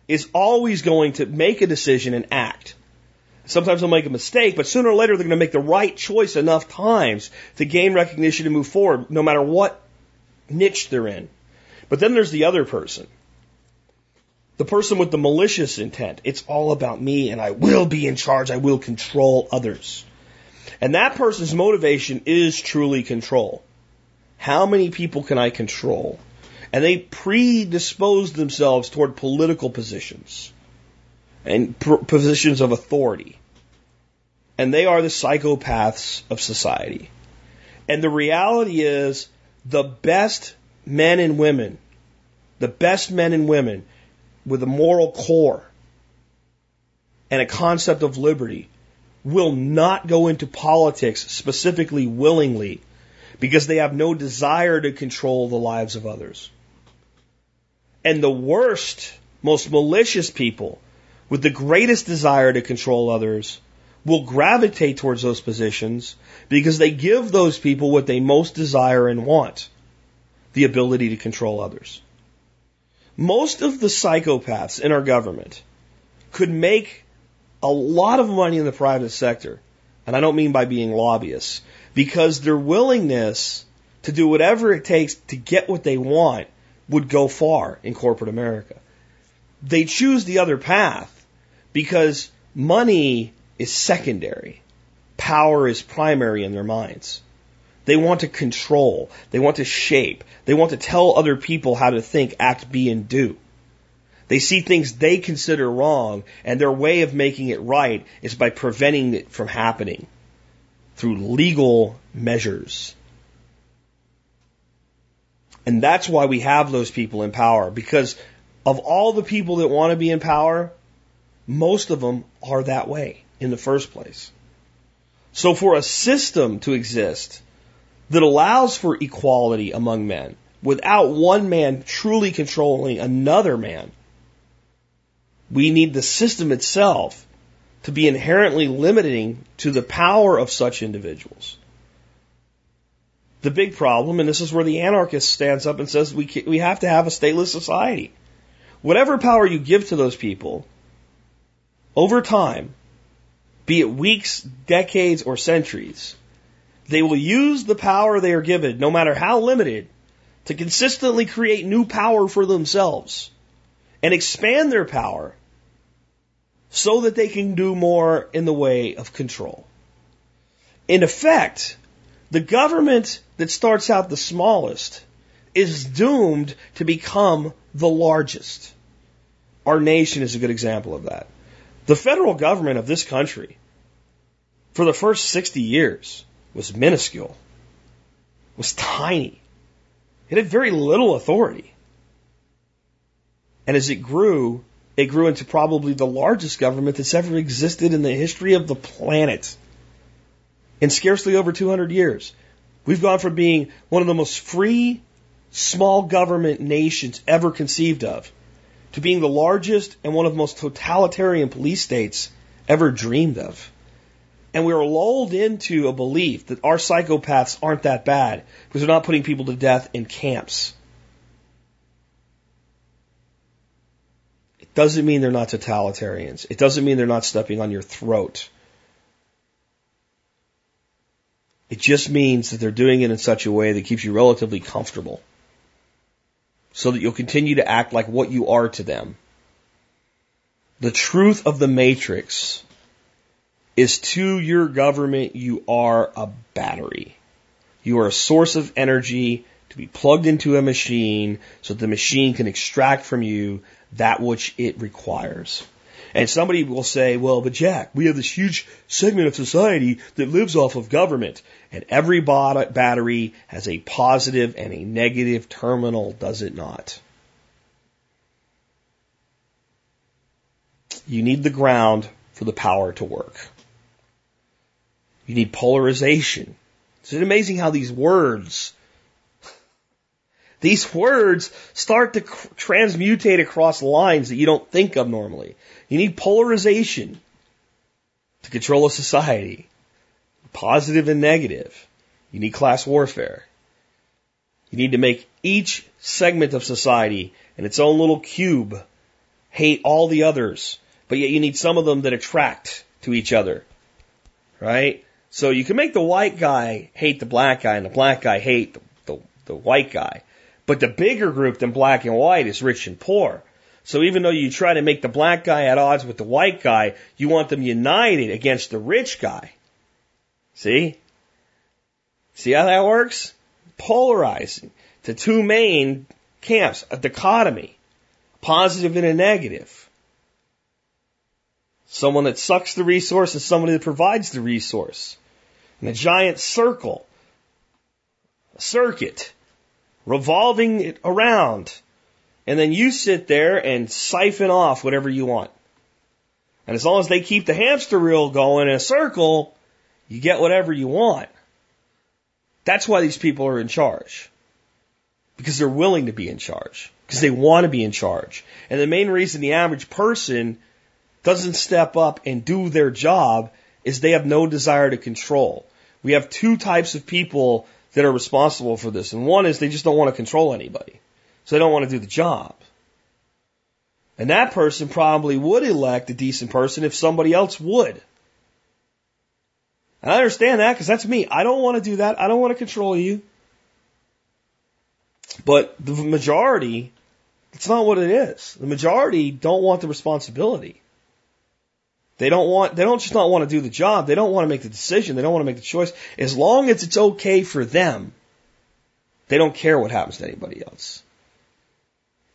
is always going to make a decision and act. Sometimes they'll make a mistake, but sooner or later they're going to make the right choice enough times to gain recognition and move forward, no matter what niche they're in. But then there's the other person. The person with the malicious intent. It's all about me and I will be in charge. I will control others. And that person's motivation is truly control. How many people can I control? And they predispose themselves toward political positions and positions of authority and they are the psychopaths of society. And the reality is, the best men and women, the best men and women with a moral core and a concept of liberty will not go into politics specifically willingly because they have no desire to control the lives of others. And the worst, most malicious people with the greatest desire to control others will gravitate towards those positions because they give those people what they most desire and want the ability to control others. Most of the psychopaths in our government could make a lot of money in the private sector, and I don't mean by being lobbyists, because their willingness to do whatever it takes to get what they want would go far in corporate America. They choose the other path because money is secondary. Power is primary in their minds. They want to control. They want to shape. They want to tell other people how to think, act, be, and do. They see things they consider wrong, and their way of making it right is by preventing it from happening through legal measures. And that's why we have those people in power, because of all the people that want to be in power, most of them are that way in the first place. So for a system to exist that allows for equality among men without one man truly controlling another man, we need the system itself to be inherently limiting to the power of such individuals. The big problem, and this is where the anarchist stands up and says we, we have to have a stateless society. Whatever power you give to those people, over time, be it weeks, decades, or centuries, they will use the power they are given, no matter how limited, to consistently create new power for themselves and expand their power so that they can do more in the way of control. In effect, the government that starts out the smallest is doomed to become the largest. Our nation is a good example of that. The federal government of this country, for the first 60 years, was minuscule, was tiny. It had very little authority. And as it grew, it grew into probably the largest government that's ever existed in the history of the planet. In scarcely over 200 years. We've gone from being one of the most free small government nations ever conceived of to being the largest and one of the most totalitarian police states ever dreamed of. And we are lulled into a belief that our psychopaths aren't that bad because they're not putting people to death in camps. It doesn't mean they're not totalitarians. It doesn't mean they're not stepping on your throat. It just means that they're doing it in such a way that keeps you relatively comfortable so that you'll continue to act like what you are to them. The truth of the matrix is to your government, you are a battery. You are a source of energy to be plugged into a machine so that the machine can extract from you that which it requires. And somebody will say, well, but Jack, we have this huge segment of society that lives off of government. And every battery has a positive and a negative terminal, does it not? You need the ground for the power to work. You need polarization. Isn't it amazing how these words, these words start to transmutate across lines that you don't think of normally. You need polarization to control a society, positive and negative. You need class warfare. You need to make each segment of society in its own little cube hate all the others, but yet you need some of them that attract to each other. Right? So you can make the white guy hate the black guy and the black guy hate the, the, the white guy. But the bigger group than black and white is rich and poor. So even though you try to make the black guy at odds with the white guy, you want them united against the rich guy. See? See how that works? Polarizing to two main camps, a dichotomy, positive and a negative. Someone that sucks the resource and somebody that provides the resource. In a giant circle, a circuit, revolving it around and then you sit there and siphon off whatever you want. And as long as they keep the hamster wheel going in a circle, you get whatever you want. That's why these people are in charge. Because they're willing to be in charge. Because they want to be in charge. And the main reason the average person doesn't step up and do their job is they have no desire to control. We have two types of people that are responsible for this. And one is they just don't want to control anybody. So they don't want to do the job. And that person probably would elect a decent person if somebody else would. And I understand that because that's me. I don't want to do that. I don't want to control you. But the majority, it's not what it is. The majority don't want the responsibility. They don't want, they don't just not want to do the job. They don't want to make the decision. They don't want to make the choice. As long as it's okay for them, they don't care what happens to anybody else.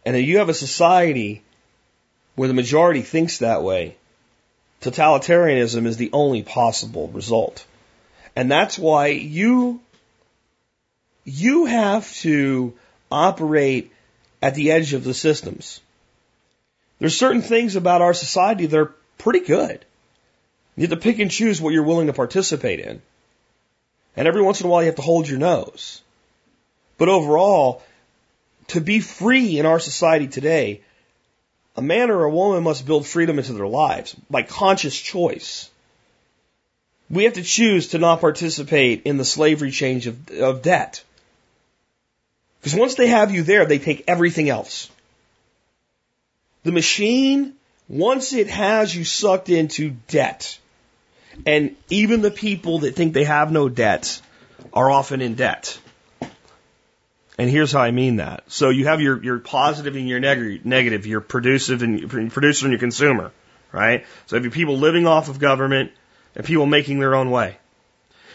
And if you have a society where the majority thinks that way, totalitarianism is the only possible result. And that's why you, you have to operate at the edge of the systems. There's certain things about our society that are pretty good. You have to pick and choose what you're willing to participate in. And every once in a while you have to hold your nose. But overall, to be free in our society today, a man or a woman must build freedom into their lives by conscious choice. We have to choose to not participate in the slavery change of, of debt. Because once they have you there, they take everything else. The machine, once it has you sucked into debt, and even the people that think they have no debt are often in debt. And here's how I mean that. So you have your, your positive and your neg- negative, your producer and your producer and your consumer, right? So you have people living off of government and people making their own way.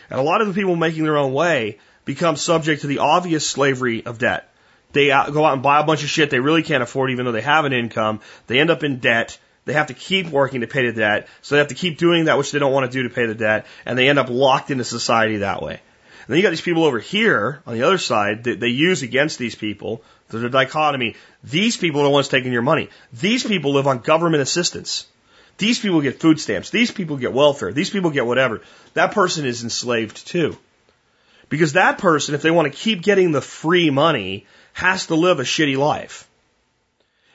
And a lot of the people making their own way become subject to the obvious slavery of debt. They go out and buy a bunch of shit they really can't afford even though they have an income. They end up in debt. They have to keep working to pay the debt. So they have to keep doing that which they don't want to do to pay the debt. And they end up locked into society that way. Then you got these people over here on the other side that they use against these people. There's a dichotomy. These people are the ones taking your money. These people live on government assistance. These people get food stamps. These people get welfare. These people get whatever. That person is enslaved too. Because that person, if they want to keep getting the free money, has to live a shitty life.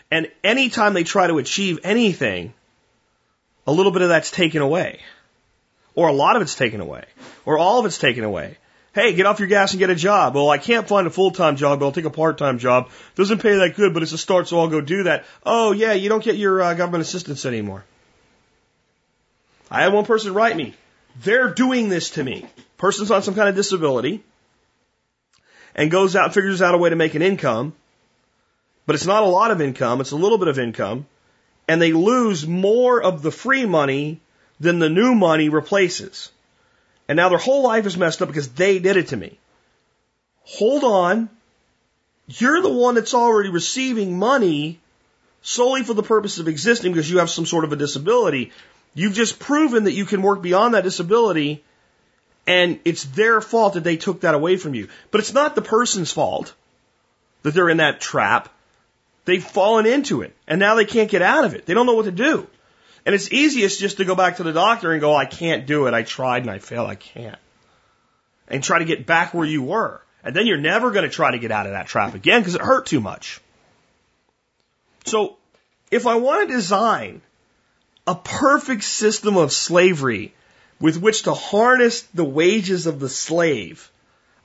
And anytime they try to achieve anything, a little bit of that's taken away. Or a lot of it's taken away. Or all of it's taken away. Hey, get off your gas and get a job. Well, I can't find a full-time job, but I'll take a part-time job. Doesn't pay that good, but it's a start, so I'll go do that. Oh, yeah, you don't get your uh, government assistance anymore. I had one person write me. They're doing this to me. Person's on some kind of disability and goes out and figures out a way to make an income, but it's not a lot of income, it's a little bit of income, and they lose more of the free money than the new money replaces. And now their whole life is messed up because they did it to me. Hold on. You're the one that's already receiving money solely for the purpose of existing because you have some sort of a disability. You've just proven that you can work beyond that disability and it's their fault that they took that away from you. But it's not the person's fault that they're in that trap. They've fallen into it and now they can't get out of it. They don't know what to do. And it's easiest just to go back to the doctor and go, I can't do it. I tried and I failed. I can't. And try to get back where you were. And then you're never going to try to get out of that trap again because it hurt too much. So if I want to design a perfect system of slavery with which to harness the wages of the slave,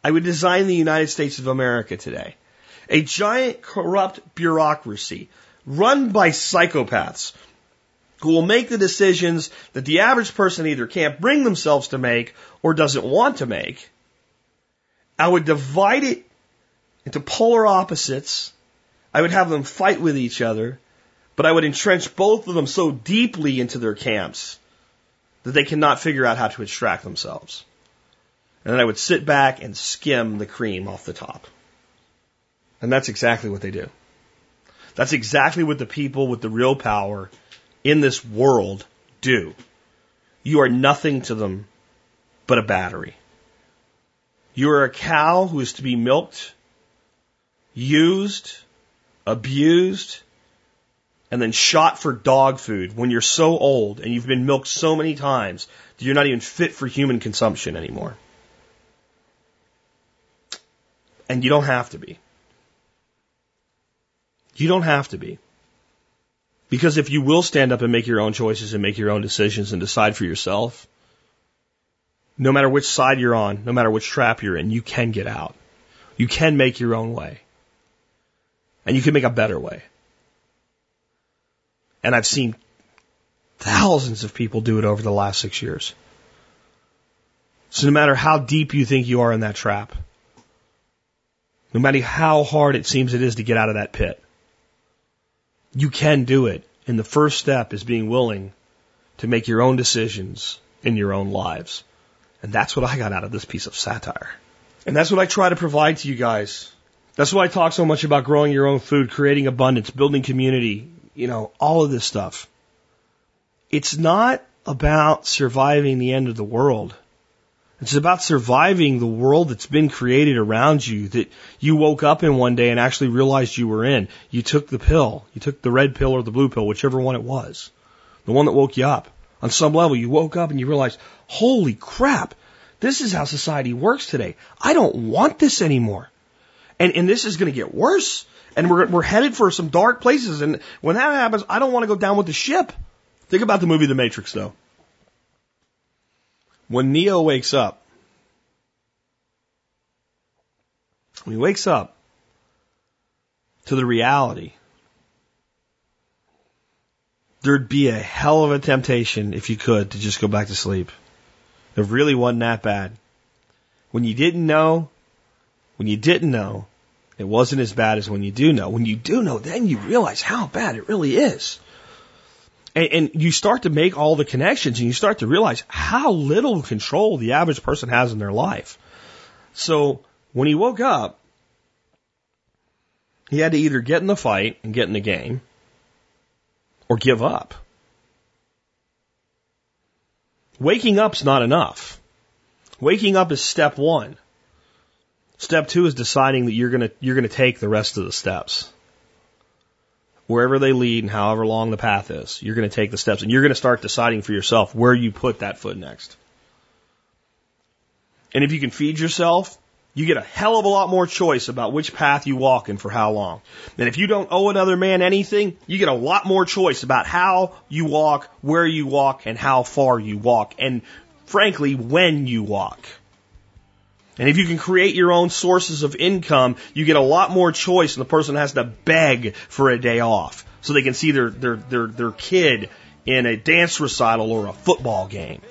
I would design the United States of America today. A giant corrupt bureaucracy run by psychopaths who will make the decisions that the average person either can't bring themselves to make or doesn't want to make. I would divide it into polar opposites. I would have them fight with each other, but I would entrench both of them so deeply into their camps that they cannot figure out how to extract themselves. And then I would sit back and skim the cream off the top. And that's exactly what they do. That's exactly what the people with the real power in this world do. You are nothing to them but a battery. You are a cow who is to be milked, used, abused, and then shot for dog food when you're so old and you've been milked so many times that you're not even fit for human consumption anymore. And you don't have to be. You don't have to be. Because if you will stand up and make your own choices and make your own decisions and decide for yourself, no matter which side you're on, no matter which trap you're in, you can get out. You can make your own way. And you can make a better way. And I've seen thousands of people do it over the last six years. So no matter how deep you think you are in that trap, no matter how hard it seems it is to get out of that pit, you can do it. And the first step is being willing to make your own decisions in your own lives. And that's what I got out of this piece of satire. And that's what I try to provide to you guys. That's why I talk so much about growing your own food, creating abundance, building community, you know, all of this stuff. It's not about surviving the end of the world. It's about surviving the world that's been created around you that you woke up in one day and actually realized you were in. You took the pill. You took the red pill or the blue pill, whichever one it was. The one that woke you up. On some level, you woke up and you realized, holy crap, this is how society works today. I don't want this anymore. And, and this is going to get worse. And we're, we're headed for some dark places. And when that happens, I don't want to go down with the ship. Think about the movie The Matrix, though. When Neo wakes up, when he wakes up to the reality, there'd be a hell of a temptation, if you could, to just go back to sleep. It really wasn't that bad. When you didn't know, when you didn't know, it wasn't as bad as when you do know. When you do know, then you realize how bad it really is. And, and you start to make all the connections and you start to realize how little control the average person has in their life. So when he woke up, he had to either get in the fight and get in the game or give up. Waking up's not enough. Waking up is step one. Step two is deciding that you're gonna you're gonna take the rest of the steps. Wherever they lead and however long the path is, you're gonna take the steps and you're gonna start deciding for yourself where you put that foot next. And if you can feed yourself, you get a hell of a lot more choice about which path you walk and for how long. And if you don't owe another man anything, you get a lot more choice about how you walk, where you walk, and how far you walk, and frankly, when you walk. And if you can create your own sources of income, you get a lot more choice and the person has to beg for a day off so they can see their, their, their, their kid in a dance recital or a football game.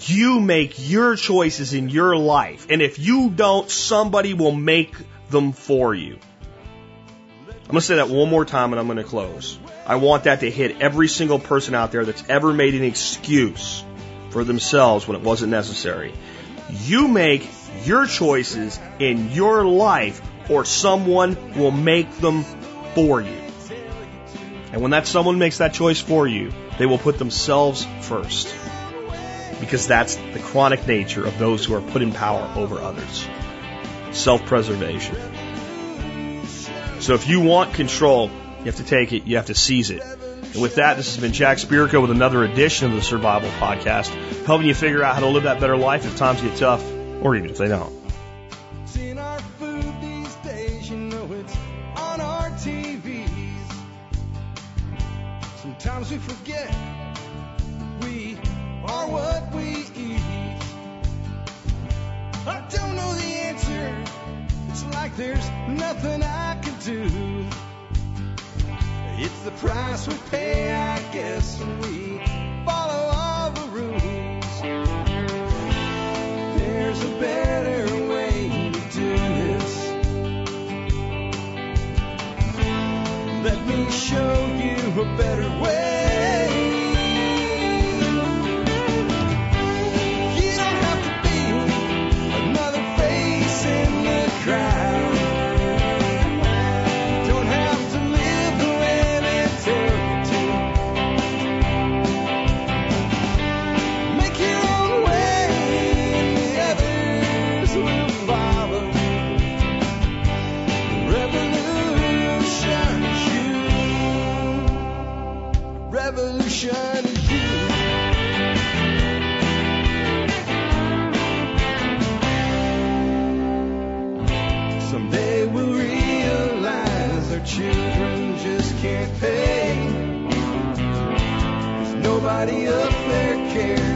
You make your choices in your life. And if you don't, somebody will make them for you. I'm going to say that one more time and I'm going to close. I want that to hit every single person out there that's ever made an excuse for themselves when it wasn't necessary. You make your choices in your life or someone will make them for you. And when that someone makes that choice for you, they will put themselves first. Because that's the chronic nature of those who are put in power over others. Self-preservation. So if you want control, you have to take it, you have to seize it. And with that, this has been Jack Spirko with another edition of the Survival Podcast, helping you figure out how to live that better life if times get tough, or even if they don't. Sometimes we forget we are what we eat. I don't know the answer. It's like there's nothing I can do. It's the price we pay, I guess, when we follow all the rules. There's a better way to do this. Let me show you a better way. Can't pay. Cause nobody up there cares.